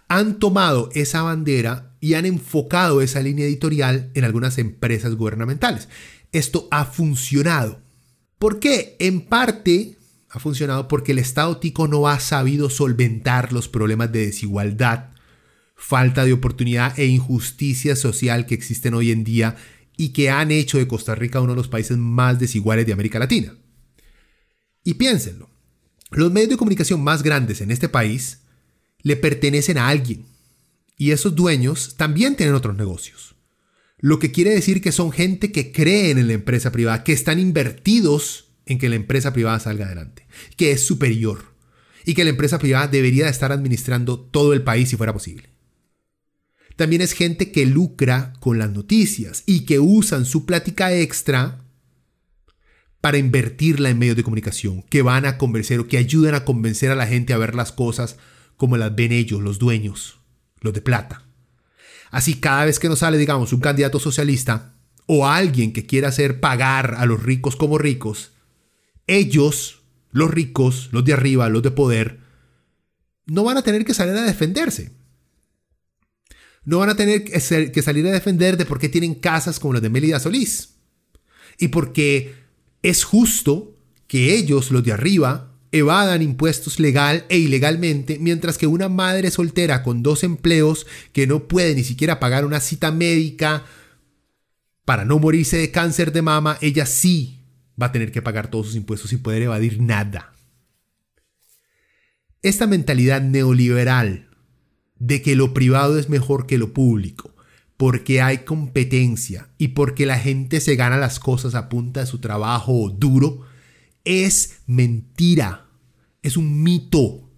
han tomado esa bandera y han enfocado esa línea editorial en algunas empresas gubernamentales. Esto ha funcionado. ¿Por qué? En parte ha funcionado porque el Estado tico no ha sabido solventar los problemas de desigualdad, falta de oportunidad e injusticia social que existen hoy en día y que han hecho de Costa Rica uno de los países más desiguales de América Latina. Y piénsenlo, los medios de comunicación más grandes en este país le pertenecen a alguien y esos dueños también tienen otros negocios. Lo que quiere decir que son gente que creen en la empresa privada, que están invertidos en que la empresa privada salga adelante, que es superior y que la empresa privada debería estar administrando todo el país si fuera posible. También es gente que lucra con las noticias y que usan su plática extra para invertirla en medios de comunicación, que van a convencer o que ayudan a convencer a la gente a ver las cosas como las ven ellos, los dueños, los de plata. Así cada vez que nos sale, digamos, un candidato socialista o alguien que quiera hacer pagar a los ricos como ricos, ellos, los ricos, los de arriba, los de poder, no van a tener que salir a defenderse. No van a tener que salir a defender de por qué tienen casas como las de Melida Solís. Y porque es justo que ellos, los de arriba, evadan impuestos legal e ilegalmente, mientras que una madre soltera con dos empleos que no puede ni siquiera pagar una cita médica para no morirse de cáncer de mama, ella sí va a tener que pagar todos sus impuestos sin poder evadir nada. Esta mentalidad neoliberal de que lo privado es mejor que lo público, porque hay competencia y porque la gente se gana las cosas a punta de su trabajo duro, es mentira, es un mito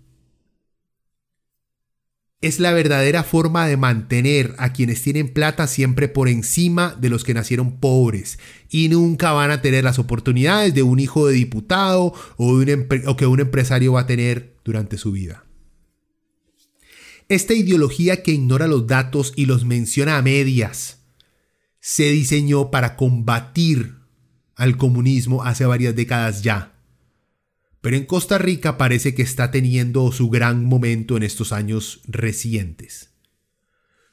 es la verdadera forma de mantener a quienes tienen plata siempre por encima de los que nacieron pobres y nunca van a tener las oportunidades de un hijo de diputado o, o que un empresario va a tener durante su vida. Esta ideología que ignora los datos y los menciona a medias se diseñó para combatir al comunismo hace varias décadas ya pero en Costa Rica parece que está teniendo su gran momento en estos años recientes.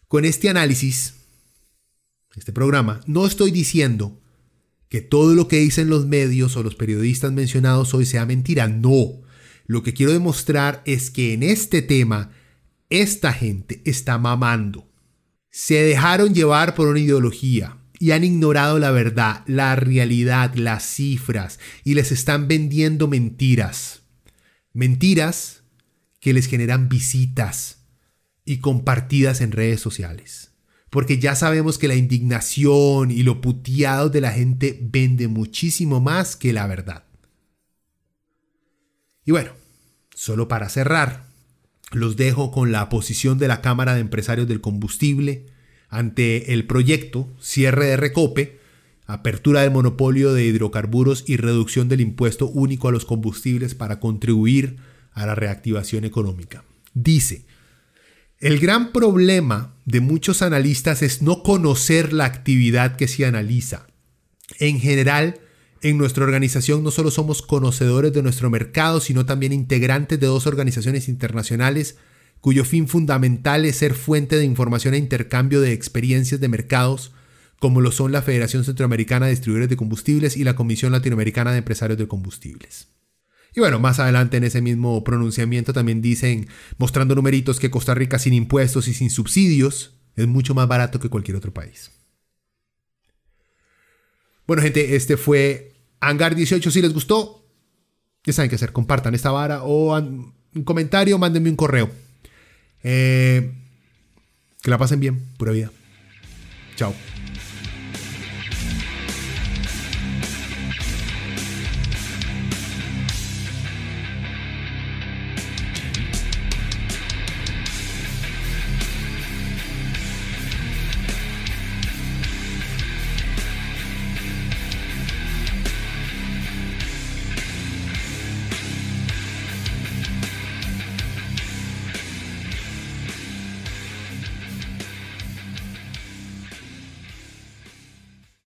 Con este análisis, este programa, no estoy diciendo que todo lo que dicen los medios o los periodistas mencionados hoy sea mentira, no. Lo que quiero demostrar es que en este tema, esta gente está mamando. Se dejaron llevar por una ideología, y han ignorado la verdad, la realidad, las cifras y les están vendiendo mentiras. Mentiras que les generan visitas y compartidas en redes sociales. Porque ya sabemos que la indignación y lo puteado de la gente vende muchísimo más que la verdad. Y bueno, solo para cerrar, los dejo con la posición de la Cámara de Empresarios del Combustible ante el proyecto cierre de Recope apertura del monopolio de hidrocarburos y reducción del impuesto único a los combustibles para contribuir a la reactivación económica. Dice, el gran problema de muchos analistas es no conocer la actividad que se analiza. En general, en nuestra organización no solo somos conocedores de nuestro mercado, sino también integrantes de dos organizaciones internacionales cuyo fin fundamental es ser fuente de información e intercambio de experiencias de mercados como lo son la Federación Centroamericana de Distribuidores de Combustibles y la Comisión Latinoamericana de Empresarios de Combustibles. Y bueno, más adelante en ese mismo pronunciamiento también dicen, mostrando numeritos, que Costa Rica sin impuestos y sin subsidios es mucho más barato que cualquier otro país. Bueno, gente, este fue Hangar 18. Si les gustó, ya saben qué hacer. Compartan esta vara o un comentario, mándenme un correo. Eh, que la pasen bien, pura vida. Chao.